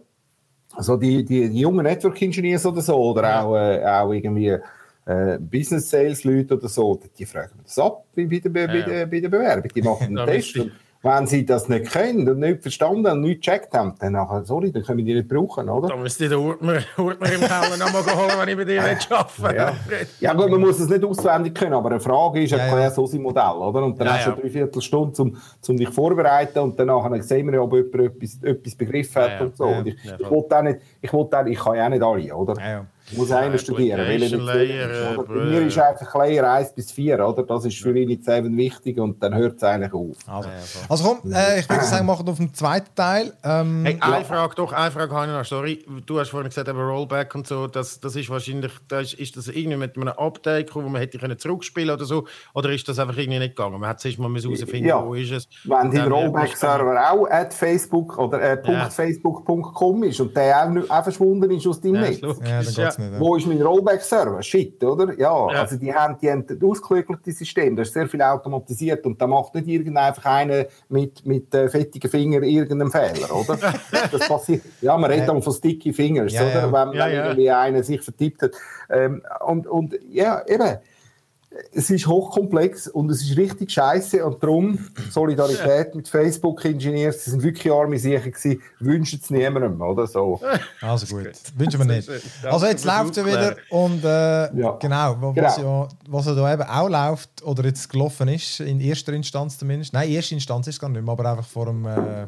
also die, die, die jungen Network Engineers oder so, oder ja. auch, äh, auch irgendwie äh, Business Sales Leute oder so, die fragen das ab bei, bei, der, bei, ja, ja. bei der Bewerbung. Die machen einen Test. Wenn sie das nicht können und nicht verstanden und nicht gecheckt haben, dann nachher, sorry, dann können wir die nicht brauchen, oder? Dann müsste ich den Ordner, Ordner im Keller nochmal holen, wenn ich bei dir nicht arbeite. Ja. ja gut, man muss es nicht auswendig können, aber eine Frage ist, ja, erklär so sein Modell, oder? Und dann ja, hast du ja. drei Viertelstunde, um, um dich vorzubereiten und danach sehen wir ja, ob jemand etwas, etwas begriffen hat und so. Und ich, ich, ich, will nicht, ich, will auch, ich kann ja auch nicht alle, oder? Muss einer studieren. Layer, ist, Bei mir ist einfach Layer 1 bis 4, oder? Das ist für Init 7 wichtig und dann hört es eigentlich auf. Also, also komm, äh, ich würde sagen, machen wir auf den zweiten Teil. Ähm, hey, eine ja. Frage doch, eine Frage habe ich noch, sorry. Du hast vorhin gesagt, aber Rollback und so, das, das ist wahrscheinlich, das ist, ist das irgendwie mit einem Update wo man hätte können zurückspielen oder so, oder ist das einfach irgendwie nicht gegangen? Man hat zuerst mal herausfinden, ja. wo ist es. Wenn dein Rollback-Server auch at Facebook oder äh, ja. .facebook.com ist und der auch, auch verschwunden ist aus deinem ja, Netz. Ja, nicht. Wo ist mein Rollback-Server? Shit, oder? Ja, ja, also die haben, die haben das ausgeklügelte System, das ist sehr viel automatisiert und da macht nicht irgendein einfach einer mit, mit äh, fettigen Fingern irgendeinen Fehler, oder? [LAUGHS] das passiert. Ja, man redet dann von sticky Fingers, ja, oder? Wenn, wenn irgendwie einer sich vertippt hat. Ähm, und, und ja, eben es ist hochkomplex und es ist richtig scheiße und darum Solidarität mit Facebook-Ingenieurs, sie sind wirklich arme Sicher gewesen, wünschen es niemandem, oder so. [LAUGHS] Also gut, wünschen wir nicht. Also jetzt läuft es ja wieder und äh, ja. genau, was, genau. Ja, was ja da eben auch läuft oder jetzt gelaufen ist, in erster Instanz zumindest, nein, erste Instanz ist es gar nicht mehr, aber einfach vor dem... Äh,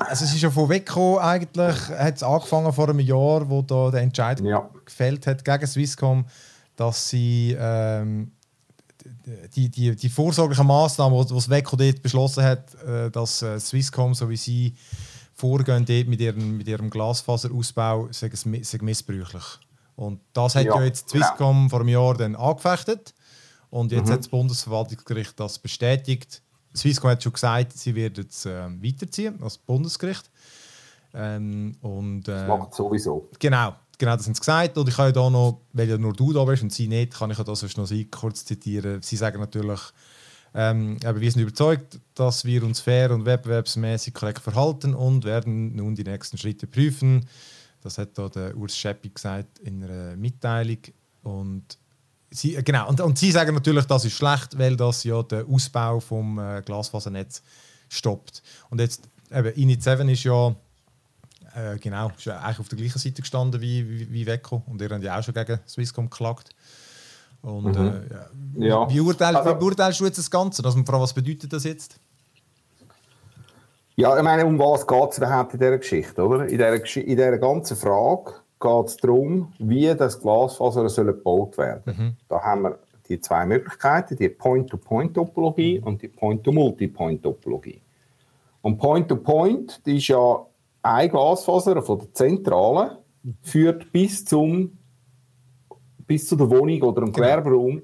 also es ist ja von weggekommen eigentlich, hat es angefangen vor einem Jahr, wo da der Entscheid ja. gefällt hat gegen Swisscom, dass sie ähm, die, die, die vorsorglichen Massnahmen, die das WECO dort beschlossen hat, äh, dass äh, Swisscom, so wie sie vorgehen dort mit ihrem, mit ihrem Glasfaserausbau, sagen missbräuchlich. Und das hat ja, ja jetzt Swisscom ja. vor einem Jahr dann angefechtet. Und jetzt mhm. hat das Bundesverwaltungsgericht das bestätigt. Swisscom hat schon gesagt, sie werden es äh, weiterziehen, als Bundesgericht. Ähm, und, äh, das macht sowieso. Genau. Genau, das haben sie gesagt. Und ich kann ja da noch, weil ja nur du da bist und sie nicht, kann ich ja das noch sie kurz zitieren. Sie sagen natürlich, ähm, aber wir sind überzeugt, dass wir uns fair und wettbewerbsmäßig korrekt verhalten und werden nun die nächsten Schritte prüfen. Das hat da der Urs Scheppi gesagt in einer Mitteilung. Und sie, äh, genau, und, und sie sagen natürlich, das ist schlecht, weil das ja den Ausbau vom äh, Glasfasernetz stoppt. Und jetzt, eben, Init 7 ist ja äh, genau, ist ja eigentlich auf der gleichen Seite gestanden wie, wie, wie Weco und ihr habt ja auch schon gegen Swisscom geklagt. Und mhm. äh, ja. Ja. Wie, urteilst, also, wie beurteilst du jetzt das Ganze? Also, was bedeutet das jetzt? Ja, ich meine, um was geht es überhaupt in dieser Geschichte? Oder? In, dieser, in dieser ganzen Frage geht es darum, wie das Glasfaser soll gebaut werden mhm. Da haben wir die zwei Möglichkeiten, die Point-to-Point-Topologie mhm. und die Point-to-Multipoint-Topologie. Und Point-to-Point -Point ist ja eine Glasfaser von der Zentrale führt bis, zum, bis zu der Wohnung oder dem genau. Gewerberaum.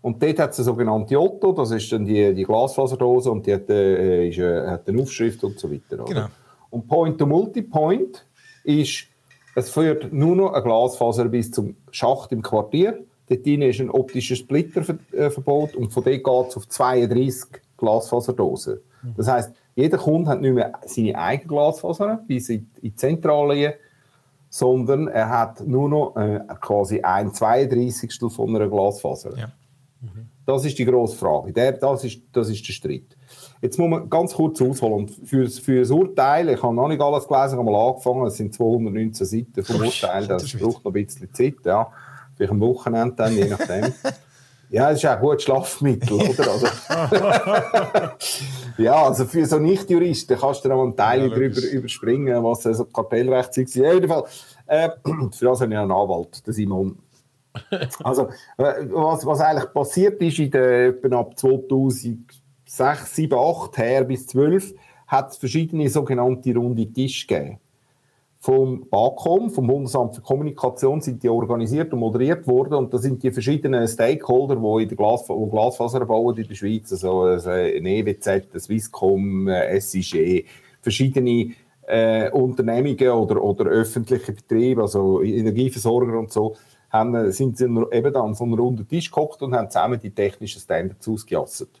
Und dort hat es eine sogenannte Otto, das ist dann die, die Glasfaserdose und die hat, äh, ist, äh, hat eine Aufschrift und so weiter. Genau. Und Point-to-Multipoint ist, es führt nur noch eine Glasfaser bis zum Schacht im Quartier. Dort ist ein optischer Splitter ver äh, und von dort geht es auf 32 Glasfaserdosen. Mhm. Das heißt, jeder Kunde hat nicht mehr seine eigene Glasfaser bis in die Zentrale, sondern er hat nur noch äh, quasi ein 32. von einer Glasfaser. Ja. Mhm. Das ist die grosse Frage. Der, das, ist, das ist der Streit. Jetzt muss man ganz kurz ausholen. Und für, für das Urteil, ich habe noch nicht alles gelesen, ich habe mal angefangen, es sind 219 Seiten vom Urteil, das braucht noch ein bisschen Zeit, ja. Vielleicht am Wochenende dann, je nachdem. [LAUGHS] Ja, es ist auch ein gutes Schlafmittel, [LAUGHS] oder? Also, ja, also für so Nicht-Juristen kannst du da mal einen Teil ja, drüber überspringen, was so also Kartellrecht ist. Ja, jeden Fall, äh, [CLEARS THROAT] für das habe ich einen Anwalt, der Simon. Also, äh, was, was eigentlich passiert ist in den, etwa ab 2006, 7, 8 her bis 12, hat es verschiedene sogenannte runde Tische gegeben vom BAKOM, vom Bundesamt für Kommunikation, sind die organisiert und moderiert worden und da sind die verschiedenen Stakeholder, die in der Glas, wo Glasfaser bauen in der Schweiz, also ein EWZ, ein Swisscom, ein SIG, verschiedene äh, Unternehmungen oder, oder öffentliche Betriebe, also Energieversorger und so, haben, sind sie eben dann an so einem runden Tisch gekocht und haben zusammen die technischen Standards ausgejasset.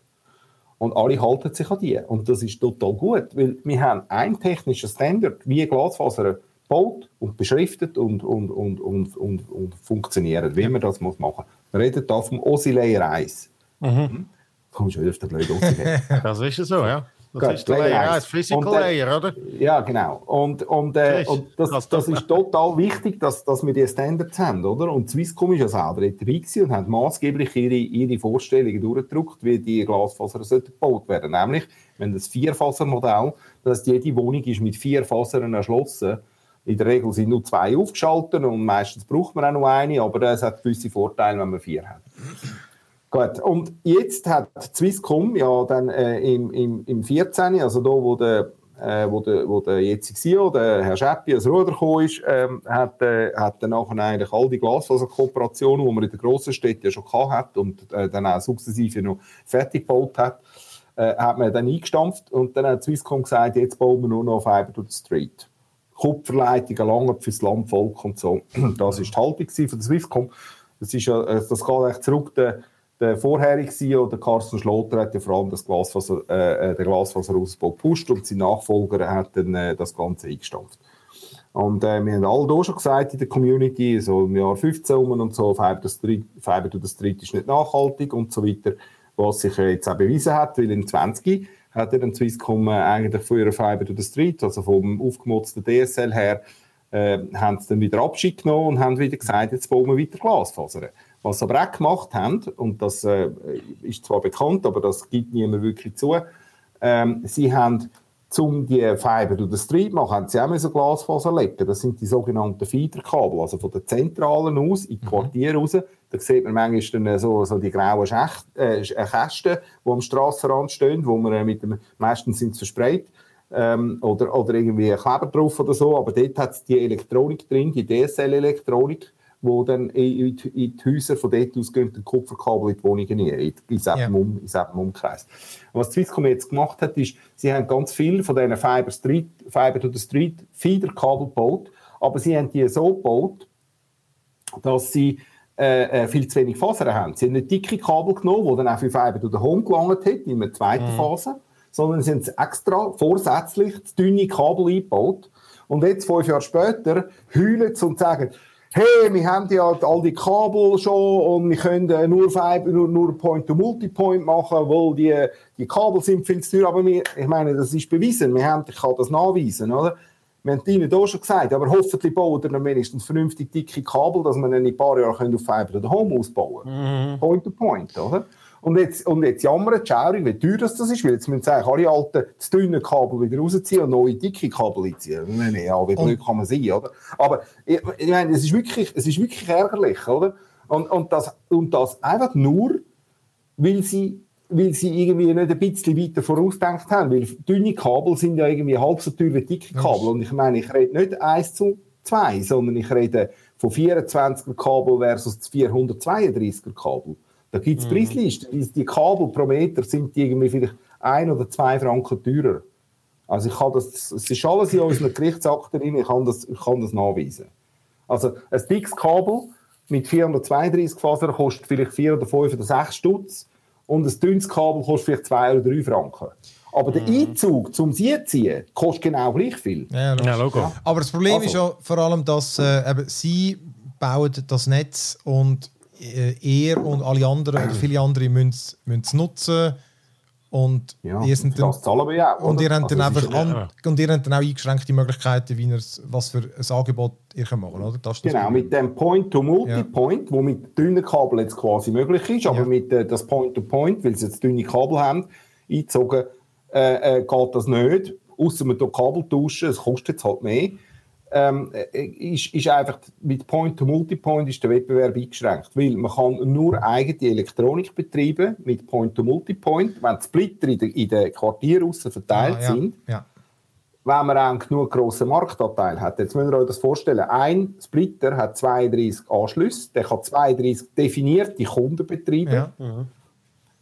Und alle halten sich an die. Und das ist total gut, weil wir haben ein technischer Standard, wie Glasfaser gebaut und beschriftet und, und, und, und, und, und funktioniert, wie man das muss machen muss. Wir reden hier vom Ossi Layer 1. Mhm. Hm? Kommst du wieder auf den blöden Ossi [LAUGHS] Das ist so, ja. Das Gut, ist der Layer 1, Physical und, äh, Layer, oder? Ja, genau. Und, und, äh, und das, das ist total wichtig, dass, dass wir die Standards haben, oder? Und Swisscom ist ja selber dabei und hat maßgeblich ihre, ihre Vorstellungen durchgedrückt, wie die Glasfaser gebaut werden. Nämlich, wenn das Vierfasermodell, dass jede Wohnung ist mit vier Fasern erschlossen ist, in der Regel sind nur zwei aufgeschaltet und meistens braucht man auch nur eine, aber es hat gewisse Vorteile, wenn man vier hat. Gut, und jetzt hat Swisscom ja dann äh, im, im, im 14., also da, wo der, äh, wo der, wo der jetzige CEO, der Herr Scheppi, als Ruder gekommen ist, ähm, hat, äh, hat dann nachher eigentlich all die Glasfaserkooperationen, die man in den grossen Städten ja schon gehabt hat und äh, dann auch sukzessive noch fertig gebaut hat, äh, hat man dann eingestampft und dann hat Swisscom gesagt, jetzt bauen wir nur noch Fiber to the Street. Kupferleitungen lange fürs Landvolk und so. [CLEARS THROAT] Das war die Haltung von der Swisscom. Das, ist äh, das geht eigentlich zurück, der, der vorherige CEO, der Carsten Schlotter, hat ja vor allem das Glasfaser, äh, äh den Glasfaserausbau gepusht und sein Nachfolger hat dann äh, das Ganze eingestampft. Und äh, wir haben alle hier schon gesagt in der Community, so im Jahr 15 um und so, Fiber to the Street ist nicht nachhaltig und so weiter, was sich jetzt auch bewiesen hat, weil in 20 hat er dann Swisscom eigentlich von ihrer Fiber to the Street, also vom aufgemotzten DSL her, äh, haben sie dann wieder Abschied genommen und haben wieder gesagt, jetzt bauen wir weiter Glasfaser. Was sie aber auch gemacht haben, und das äh, ist zwar bekannt, aber das gibt niemand wirklich zu, ähm, sie haben um die Fiber to the Street machen, haben sie auch so Glasfaser legen. Das sind die sogenannten Feederkabel, also von der Zentralen aus in die mhm. Quartiere raus da sieht man manchmal so, so die grauen Schächt, äh, äh Kästen, die am Strassenrand stehen, wo man äh, mit dem, meistens sind sie versprayt, ähm, oder, oder irgendwie ein Kleber drauf oder so, aber dort hat es die Elektronik drin, die DSL-Elektronik, wo dann in, in, in, die Häuser von dort aus gehen, den Kupferkabel in die Wohnungen rein, in, in, um, in Umkreis. Und was Swisscom jetzt gemacht hat, ist, sie haben ganz viel von diesen Fiber, Street, Fiber to the Street Feederkabel gebaut, aber sie haben die so gebaut, dass sie äh, äh, viel zu wenig Fasern haben. Sie haben nicht dicke Kabel genommen, die dann auch für Fiber to the Home gelangt hat, in einer zweiten mhm. Phase, sondern sie haben extra vorsätzlich dünne Kabel eingebaut. Und jetzt, fünf Jahre später, heulen sie und sagen, hey, wir haben ja all die Kabel schon und wir können nur Fiber, nur, nur Point-to-Multipoint machen, weil die, die Kabel sind viel zu teuer. Aber wir, ich meine, das ist bewiesen. Wir haben, ich kann das nachweisen, oder? Wir haben Ihnen hier schon gesagt, aber hoffentlich bauen wir dann wenigstens vernünftig dicke Kabel, dass wir in ein paar Jahren auf Fiber oder Home ausbauen können. Mhm. Point to point, oder? Und jetzt, und jetzt jammern die Schauring, wie teuer das, ist, weil jetzt müssen sie alle alten, zu dünnen Kabel wieder rausziehen und neue dicke Kabel einziehen. Ja, wie blöd kann man sein, oder? Aber, ich, ich meine, es ist wirklich, es ist wirklich ärgerlich, oder? Und, und, das, und das einfach nur, weil sie weil sie irgendwie nicht ein bisschen weiter vorausgedacht haben. Weil dünne Kabel sind ja irgendwie halb so teuer wie dicke Kabel. Und ich meine, ich rede nicht 1 zu 2, sondern ich rede von 24er Kabel versus 432er Kabel. Da gibt es mhm. Preislisten. Die, die Kabel pro Meter sind irgendwie vielleicht ein oder zwei Franken teurer. Also ich kann das, es ist alles in unseren [LAUGHS] Gerichtsakten drin, ich kann das, ich kann das nachweisen. Also ein dickes Kabel mit 432 Fasern kostet vielleicht 4 oder 5 oder 6 Stutz und ein dünnes Kabel kostet vielleicht 2 oder 3 Franken. Aber der mhm. Einzug zum Sie ziehen kostet genau gleich viel. Ja, ja Logo. Aber das Problem also. ist ja vor allem, dass äh, eben Sie bauen das Netz und er und alle anderen oder viele andere müssen es nutzen Und Ja, ihr sind dann, ja auch. und ihr habt dann Also, es einfach ist ja- an, und ihr habt dann auch eingeschränkte Möglichkeiten, wie was für ein Angebot ihr könnt machen oder? Das das Genau, mit dem Point-to-Multipoint, wo mit dünnen Kabel jetzt quasi möglich ist, aber Ja. mit äh, das Point-to-Point, weil sie jetzt dünne Kabel haben, eingezogen, äh, äh, geht das nicht. Außer man tut Kabel tauschen, es kostet jetzt halt mehr. Ähm, äh, ist, ist einfach mit Point-to-Multipoint ist der Wettbewerb eingeschränkt, weil man kann nur eigene Elektronik betreiben mit Point-to-Multipoint, wenn die Splitter in den in den Quartieren aussen verteilt Ah, ja. sind Ja. wenn man auch genug grossen Marktanteil hat. Jetzt müsst ihr euch das vorstellen. Ein Splitter hat 32 Anschlüsse, der kann 32 definierte Kunden betreiben. Ja.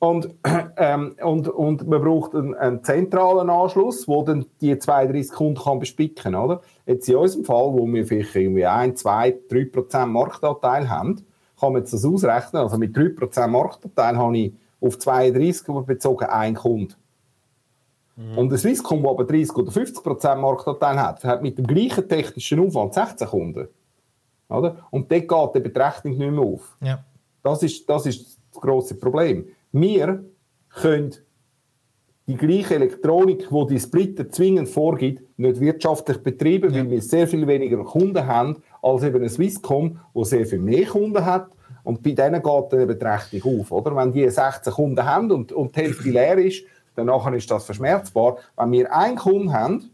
Und, [CLEARS THROAT] ähm, und, und man braucht einen, einen zentralen Anschluss, wo dann die 32 Kunden kann bespicken kann. Jetzt in unserem Fall, wo wir vielleicht irgendwie 1, 2, 3 Prozent Marktanteil haben, kann man jetzt das ausrechnen. Also mit 3 Prozent Marktanteil habe ich auf 32 bezogen einen Kunden. Und der Swisscom, der aber 30 oder 50 Prozent Marktanteil hat, hat mit dem gleichen technischen Aufwand 16 Kunden. Oder? Und dort geht die Betrachtung nicht mehr auf. Ja. Das ist das, ist das grosse Problem. Wir können die gleiche Elektronik, die die Splitter zwingend vorgibt, nicht wirtschaftlich betreiben, weil wir sehr viel weniger Kunden haben als eben eine Swisscom, wo sehr viel mehr Kunden hat. Und bei denen geht eine Betrachtung auf. Oder? Wenn die 16 Kunden haben und, und die Hälfte leer ist, dann nachher ist das verschmerzbar. Wenn wir einen Kunden haben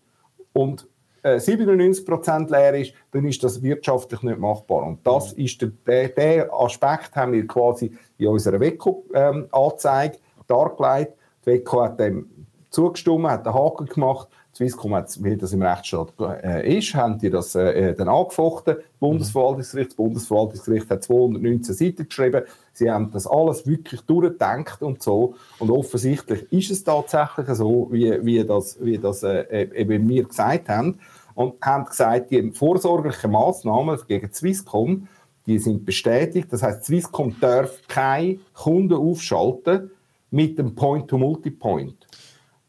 und 97% leer ist, dann ist das wirtschaftlich nicht machbar. Und das ist der, der, der Aspekt haben wir quasi in unserer WECO-Anzeige dargelegt. Die WECO hat dem zugestimmt, hat den Haken gemacht. Swisscom hat, wie das im Rechtsstaat äh, ist, haben die das äh, dann angefochten. Das Bundesverwaltungsgericht, das Bundesverwaltungsgericht hat 219 Seiten geschrieben. Sie haben das alles wirklich durchgedacht und so. Und offensichtlich ist es tatsächlich so, wie, wie das, wie das äh, eben wir gesagt haben. Und haben gesagt, die vorsorglichen Massnahmen gegen Swisscom, die sind bestätigt. Das heißt, Swisscom darf keine Kunden aufschalten mit dem Point-to-Multipoint.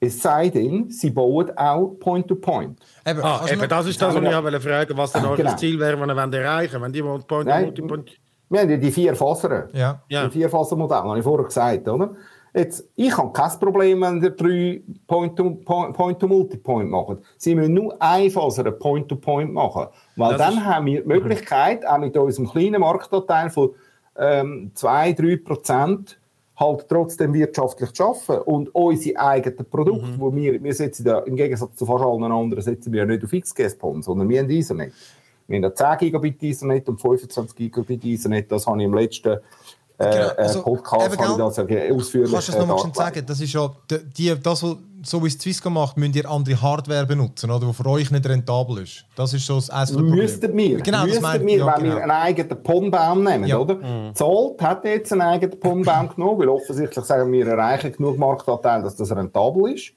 Es sei denn, sie bauen auch Point-to-Point. Eben, Ah, du eben, das ist das, was ich wollte fragen, was denn Ah, euer genau. Ziel wäre, wenn wollt erreichen Wenn die wollen Point Nein. Multi Point. Wir haben ja die vier Fasern. Ja. Ja. Die vier Fasermodell, habe ich vorher gesagt, oder? Jetzt, ich habe kein Problem, wenn ihr drei Point-to-Multipoint macht. Sie müssen nur eine Faser Point-to-Point machen. Weil Das dann ist- haben wir die Möglichkeit, auch mit unserem kleinen Marktanteil von ähm, 2-3% halt trotzdem wirtschaftlich zu arbeiten und unsere eigenen Produkte, wo wir, wir setzen da, im Gegensatz zu fast allen anderen, setzen wir ja nicht auf XGS-PON, sondern wir haben Ethernet. Wir haben ja 10 Gigabit Ethernet und 25 Gigabit Ethernet, das habe ich im letzten Genau, äh, also, Podcast habe ich gell? das ja ausführlich Kannst du das nochmal äh, sagen? Das ist ja, die, das, so wie es Swisscom macht, müsst ihr andere Hardware benutzen, oder, die für euch nicht rentabel ist. Das ist so das erste Problem. Müssten wir, Genau, das müssten wir ja, wenn genau. wir einen eigenen PON-Baum nehmen, Ja. oder? Zolt hat jetzt einen eigenen PON-Baum [LAUGHS] genommen, weil offensichtlich sagen wir, erreichen genug Marktanteil, dass das rentabel ist.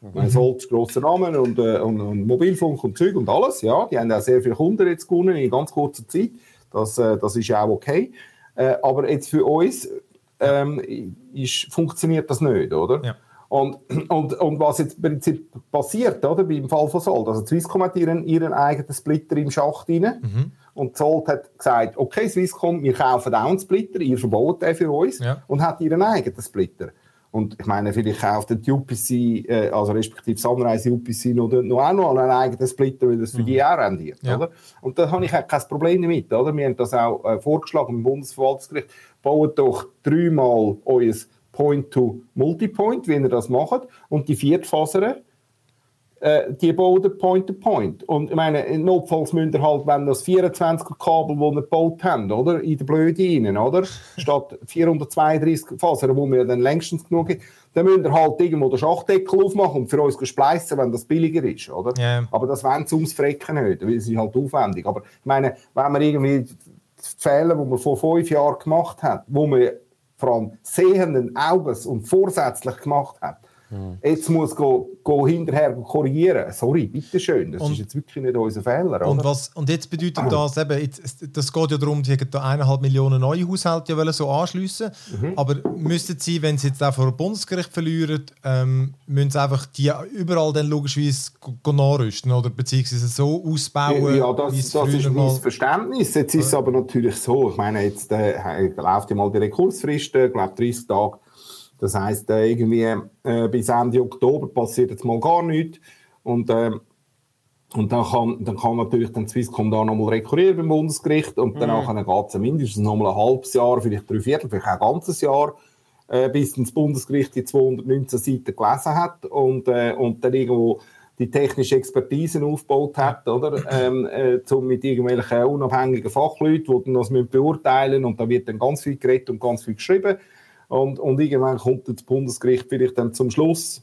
Mhm. Zolt ist grosser Name und, äh, und, und Mobilfunk und Zeug und alles, ja. Die haben auch sehr viele Kunden jetzt gewonnen in ganz kurzer Zeit. Das, äh, das ist ja auch okay. Äh, aber jetzt für uns ähm, ist, funktioniert das nicht, oder? Ja. Und, und, und was jetzt im Prinzip passiert, oder, beim Fall von Sold, also Swisscom hat ihren, ihren eigenen Splitter im Schacht rein Mhm. und Sold hat gesagt, okay Swisscom, wir kaufen auch einen Splitter, ihr verbaut den für uns Ja. und hat ihren eigenen Splitter. Und ich meine, vielleicht kauft die UPC, äh, also respektive Sunrise UPC, noch, noch auch noch einen eigenen Splitter, weil das für die auch rendiert, Ja. oder? Und da habe ich auch kein Problem damit, oder? Wir haben das auch äh, vorgeschlagen im Bundesverwaltungsgericht. Baut doch dreimal euer Point-to-Multipoint, wie ihr das macht, und die Viertfaser, äh, die bauen Point-to-Point. Und ich meine, in notfalls müsst ihr halt, wenn das 24er-Kabel, das ihr gebaut habt, oder, in der Blöde rein, oder, [LAUGHS] statt 432 Fasern, wo wir dann längstens genug haben, dann müsst ihr halt irgendwo den Schachtdeckel aufmachen und für uns spleissen, wenn das billiger ist, oder? Ja. Aber das wollen sie ums Frecken nicht, weil es ist halt aufwendig. Aber ich meine, wenn man irgendwie die Fehler, die man vor fünf Jahren gemacht hat, wo man vor allem sehenden Auges und vorsätzlich gemacht hat, jetzt muss go, go hinterher korrigieren. Sorry, bitteschön, das Und- ist jetzt wirklich nicht unser Fehler. Und, was, und jetzt bedeutet das eben, jetzt, das geht ja darum, die da eineinhalb Millionen neue Haushalte ja wollen so anschliessen. Mhm. Aber müssten sie, wenn sie jetzt auch vor dem Bundesgericht verlieren, ähm, müssen sie einfach die überall dann logischerweise nachrüsten oder beziehungsweise so ausbauen, Ja, wie das, das ist früher ein mal... Missverständnis. Jetzt ist es aber natürlich so, ich meine, jetzt äh, läuft ja mal die Rekursfrist, äh, glaube 30 Tage, Das heisst, äh, irgendwie äh, bis Ende Oktober passiert jetzt mal gar nichts. Und, äh, und dann, kann, dann kann natürlich dann Swisscom da nochmal rekurrieren beim Bundesgericht und danach mhm. geht es mindestens nochmal ein halbes Jahr, vielleicht drei Viertel, vielleicht auch ein ganzes Jahr, äh, bis das Bundesgericht die 219 Seiten gelesen hat und, äh, und dann irgendwo die technische Expertise aufgebaut hat, oder? Ähm, äh, zum mit irgendwelchen unabhängigen Fachleuten, die dann das beurteilen müssen und da wird dann ganz viel geredet und ganz viel geschrieben und, und irgendwann kommt das Bundesgericht vielleicht dann zum Schluss,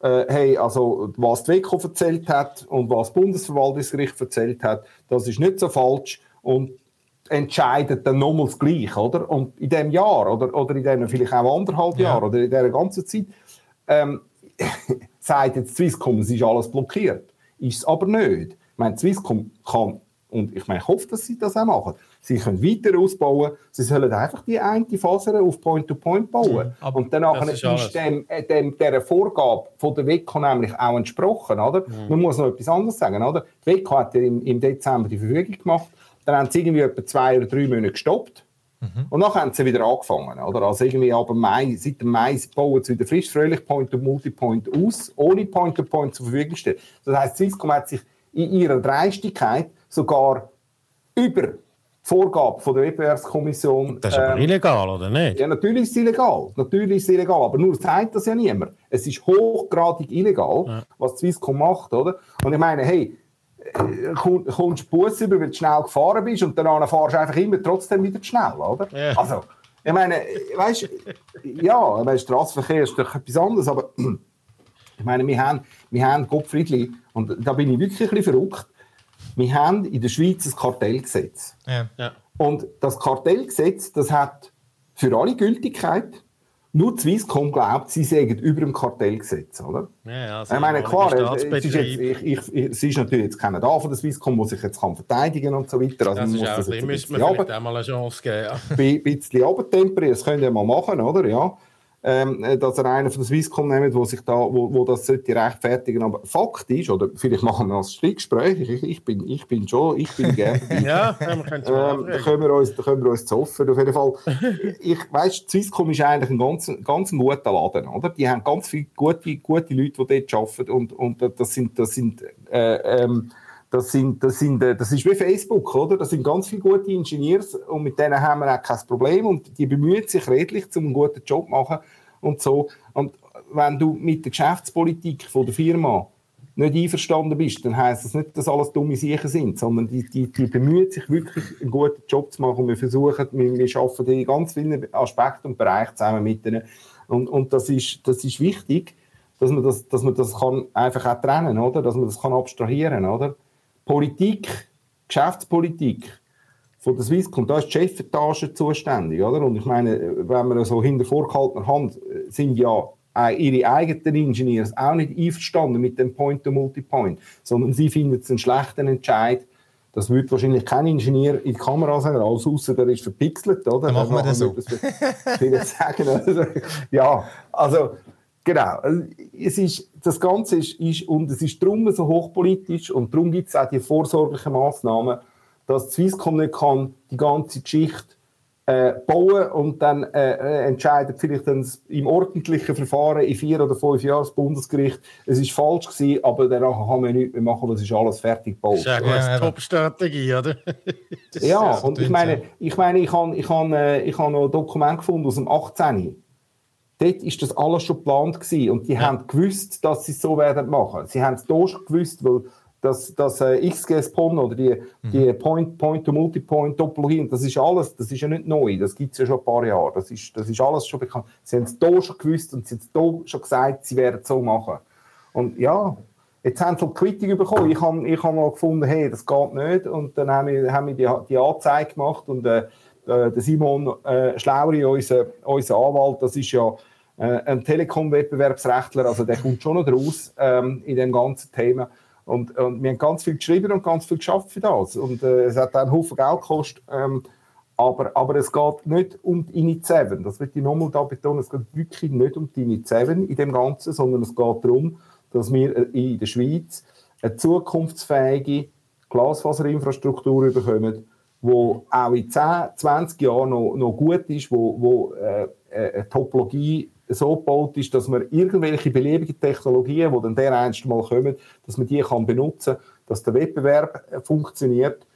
äh, hey, also was die WECO erzählt hat und was das Bundesverwaltungsgericht erzählt hat, das ist nicht so falsch und entscheidet dann nochmals gleich, oder? Und in dem Jahr oder, oder in dem vielleicht auch anderthalb ja. Jahren oder in dieser ganzen Zeit ähm, [LAUGHS] sagt jetzt Swisscom, es ist alles blockiert. Ist es aber nicht. Ich meine, Swisscom kann, und ich meine, ich hoffe, dass sie das auch machen, sie können weiter ausbauen, sie sollen einfach die eine Faser auf Point-to-Point -Point bauen. Ja, und danach ist, ist dem, äh, dem, dieser Vorgabe von der WECO nämlich auch entsprochen, oder? Mhm. Man muss noch etwas anderes sagen, oder? Die WECO hat ja im, im Dezember die Verfügung gemacht, dann haben sie irgendwie etwa zwei oder drei Monate gestoppt. Mhm. Und dann haben sie wieder angefangen. Oder? Also irgendwie ab Mai, seit dem Mai bauen sie wieder frisch, fröhlich Point to Multipoint aus, ohne Point to Point zur Verfügung stellen. Das heisst, Swisscom hat sich in ihrer Dreistigkeit sogar über Vorgabe von der Wettbewerbskommission. Das ist aber ähm, illegal, oder nicht? Ja, natürlich ist es illegal. Natürlich ist es illegal. Aber nur sagt das ja niemand. Es ist hochgradig illegal, ja. was Swisscom macht, oder? Und ich meine, hey, äh, kommst du Bus über, weil du schnell gefahren bist und dann fahrst du einfach immer trotzdem wieder schnell, oder? Ja. Also, ich meine, weißt du, ja, der Straßenverkehr ist doch etwas anderes, aber [CLEARS THROAT] ich meine, wir haben, wir haben Gottfriedli, und da bin ich wirklich ein bisschen verrückt, wir haben in der Schweiz ein Kartellgesetz. Ja. Ja. Und das Kartellgesetz, das hat für alle Gültigkeit, nur Swisscom glaubt, sie sägen über dem Kartellgesetz, oder? Ja, also ich meine, klar, es ist, jetzt, ich, ich, es ist natürlich jetzt keiner da von der Swisscom, der sich jetzt kann verteidigen und so weiter. Also das ist auch, das müssen wir vielleicht auch mal eine Chance geben. Ja. Ein bisschen runtertemperieren, das könnt ihr mal machen, oder? Ja ähm, äh, dass er einen von der Swisscom nimmt, wo sich da, wo, wo das sollte rechtfertigen. Aber Fakt ist, oder vielleicht machen wir ein Streitgespräch, ich, ich, bin, ich bin schon, ich bin gerne. [LAUGHS] ja, wir können ähm, da können wir uns, da können wir uns zoffen. Auf jeden Fall. [LAUGHS] ich weiss, Swisscom ist eigentlich ein ganz, ganz guter Laden, oder? Die haben ganz viele gute, gute Leute, die dort arbeiten und, und das sind, das sind, äh, ähm, das, sind, das, sind, äh, das ist wie Facebook, oder? Das sind ganz viele gute Ingenieure und mit denen haben wir auch kein Problem und die bemühen sich redlich, um einen guten Job zu machen und so. Und wenn du mit der Geschäftspolitik von der Firma nicht einverstanden bist, dann heisst das nicht, dass alles dumme Sachen sind, sondern die, die, die bemühen sich wirklich, einen guten Job zu machen. Und wir versuchen, wir, wir arbeiten in ganz vielen Aspekten und Bereichen zusammen mit ihnen. Und, und das, ist, das ist wichtig, dass man das, dass man das kann einfach auch trennen oder? Dass man das kann abstrahieren oder? Politik, Geschäftspolitik von der Swisscom, da ist die Chefetage zuständig, oder? Und ich meine, wenn man so hinter vorgehaltener Hand äh, sind ja ihre eigenen Ingenieure auch nicht einverstanden mit dem Point-to-Multipoint, sondern sie finden es einen schlechten Entscheid. Das würde wahrscheinlich kein Ingenieur in die Kamera sagen, alles außer der ist verpixelt, oder? Machen wir das so. [LAUGHS] Vielleicht sagen, also, ja, also Genau. Es ist, das Ganze ist, ist, und es ist darum so hochpolitisch und darum gibt es auch die vorsorglichen Massnahmen, dass Swisscom nicht kann die ganze Geschichte äh, bauen und dann äh, äh, entscheidet vielleicht dann im ordentlichen Verfahren in vier oder fünf Jahren das Bundesgericht, es ist falsch gewesen, aber danach haben wir nichts mehr machen, das ist alles fertig gebaut. [LAUGHS] Das ist ja eine Top-Strategie, oder? ja, und ich meine, ich meine, ich habe ich hab, äh, ich hab noch ein Dokument gefunden aus dem 18 dort ist das alles schon geplant gewesen und die ja. haben gewusst, dass sie es so werden machen. Sie haben es da schon gewusst, weil das, das äh, XGS-PON oder die, mhm. die Point-to-Multipoint-Topologie, das ist alles, das ist ja nicht neu, das gibt es ja schon ein paar Jahre, das ist, das ist alles schon bekannt. Sie haben es da schon gewusst und sie haben es da schon gesagt, sie werden es so machen. Und ja, jetzt haben sie halt Quittung bekommen. Ich habe ich hab mal gefunden, hey, das geht nicht und dann haben wir, haben wir die, die Anzeige gemacht und äh, äh, der Simon äh, Schlauri, unser, unser Anwalt, das ist ja ein Telekom-Wettbewerbsrechtler, also der kommt schon noch raus ähm, in dem ganzen Thema. Und, und, wir haben ganz viel geschrieben und ganz viel geschafft für das. Und äh, es hat einen Haufen Geld gekostet. Ähm, aber, aber es geht nicht um die Init 7. Das wird ich nochmal da betonen. Es geht wirklich nicht um die Init 7 in dem Ganzen, sondern es geht darum, dass wir äh, in der Schweiz eine zukunftsfähige Glasfaserinfrastruktur bekommen, wo auch in 10, 20 Jahren noch, noch gut ist, wo, wo äh, äh, eine Topologie so gebaut ist, dass man irgendwelche beliebigen Technologien, die dann dereinst mal kommen, dass man die kann benutzen, dass der Wettbewerb äh, funktioniert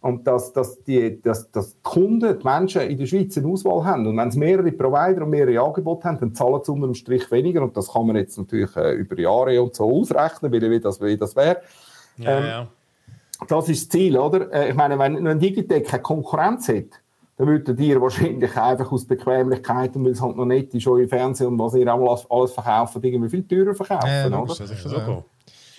und dass, dass, die, dass, dass die Kunden, die Menschen in der Schweiz eine Auswahl haben. Und wenn sie mehrere Provider und mehrere Angebote haben, dann zahlen sie unter dem Strich weniger. Und das kann man jetzt natürlich äh, über Jahre und so ausrechnen, wie das, wie das wäre. Ja, ähm, ja. Das ist das Ziel, oder? Äh, ich meine, wenn ein Digitec keine Konkurrenz hat, dann würden ihr wahrscheinlich einfach aus Bequemlichkeit und weil es halt noch nicht ist, im Fernsehen und was ihr alles, alles verkaufen, irgendwie viel teurer verkaufen, ja, oder? Das ist so.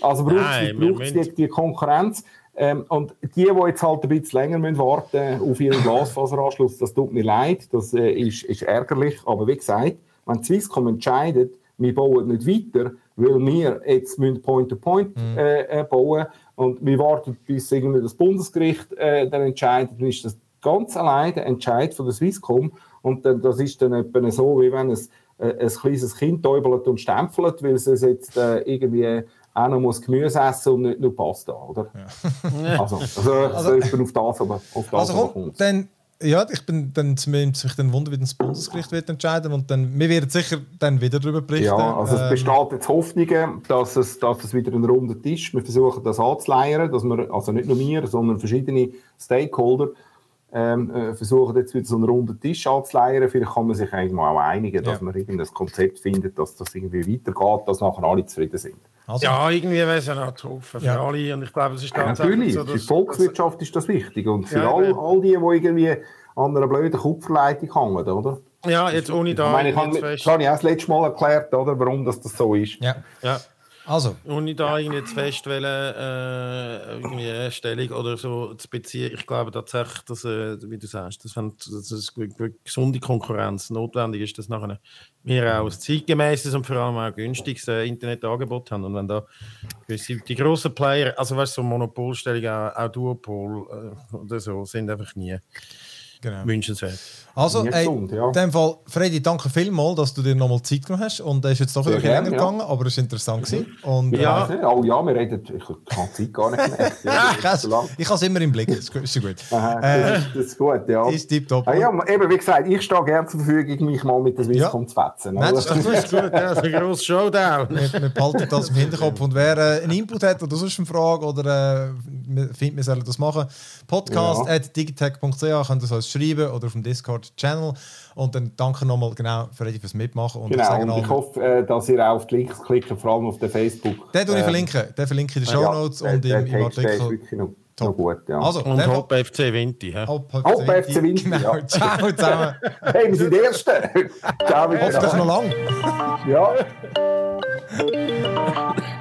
Also braucht es die, die Konkurrenz. Ähm, und die, die jetzt halt ein bisschen länger müssen warten auf ihren Glasfaseranschluss, das tut mir leid, das äh, ist, ist ärgerlich. Aber wie gesagt, wenn Swisscom entscheidet, wir bauen nicht weiter, weil wir jetzt Point-to-Point -point, mhm. äh, bauen und wir warten, bis irgendwie das Bundesgericht äh, dann entscheidet, dann ist das ganz allein der Entscheid von der Swisscom und dann, das ist dann etwa so, wie wenn es äh, ein kleines Kind täubelt und stempelt, weil es jetzt äh, irgendwie auch noch muss Gemüse essen und nicht nur Pasta, oder? Ja. also, also, also, ich bin auf das, aber auf das also komm, dann, ja, ich bin dann sich dann wundern, wie das Bundesgericht wird entscheiden und dann, wir werden sicher dann wieder darüber berichten. Ja, also es ähm, besteht jetzt Hoffnungen, dass es, dass es wieder ein runder Tisch, wir versuchen das anzuleiern, dass wir, also nicht nur wir, sondern verschiedene Stakeholder, ähm, äh, versuchen jetzt wieder so einen runden Tisch anzuleiern. Vielleicht kann man sich irgendwann auch einigen, dass ja. man irgendein Konzept findet, dass das irgendwie weitergeht, dass nachher alle zufrieden sind. Also, ja, irgendwie wäre es ja noch für ja. alle. Und ich glaube, es ist ja, Natürlich, so, dass, für die Volkswirtschaft ist das wichtig. Und für ja, all, all die, die irgendwie an einer blöden Kupferleitung hängen, oder? Ja, jetzt ohne da. Ich meine, ich habe, auch das letzte Mal erklärt, oder, warum das, das so ist. Ja. ja. Also. Ohne da irgendwie zu fest wollen, äh, irgendwie eine Stellung oder so zu beziehen. Ich glaube tatsächlich, dass, äh, wie du sagst, dass, wenn, dass es gesunde Konkurrenz notwendig ist, dass nachher wir auch ein zeitgemäßes und vor allem auch günstiges äh, Internetangebot haben. Und wenn da die grossen Player, also weißt du, so Monopolstellung, auch, auch Duopol äh, oder so, sind einfach nie genau. wünschenswert. Also, ey, gesund, ja. in dem Fall, Freddy, danke vielmals, dass du dir nochmal Zeit genommen hast. Und es ist jetzt doch wieder länger ja. gegangen, aber es war interessant. Gewesen. Und, ja. Äh, oh ja, wir reden, ich kann Zeit gar nicht mehr. [LAUGHS] ich habe es immer im Blick, das ist gut. Aha, das, ist, das ist gut, ja. Ist tipptopp. Ah, ja, eben, wie gesagt, ich stehe gerne zur Verfügung, mich mal mit der Swisscom ja. zu fetzen. Nein, das, das ist gut, das ist ein grosser Showdown. wir, wir behalten das im Hinterkopf. Und wer äh, einen Input hat oder sonst eine Frage oder äh, findet, wir sollen das machen, podcast ja. at digitech.ch könnt ihr uns schreiben oder auf dem Discord-Channel. Und dann danke nochmal genau für fürs Mitmachen. Und genau, und ich hoffe, äh, dass ihr auch auf die Links klickt, vor allem auf der Facebook. Den ähm, ich verlinken. Den verlinke in den Show Notes ja, und im, im Artikel. Top. Noch gut, ja. Also, und Hop FC Vinti. Hop FC Vinti. Genau. Ja. Ciao zusammen. [LAUGHS] hey, wir sind die Ersten. Ciao. Hoffentlich noch lang. ja. [LAUGHS]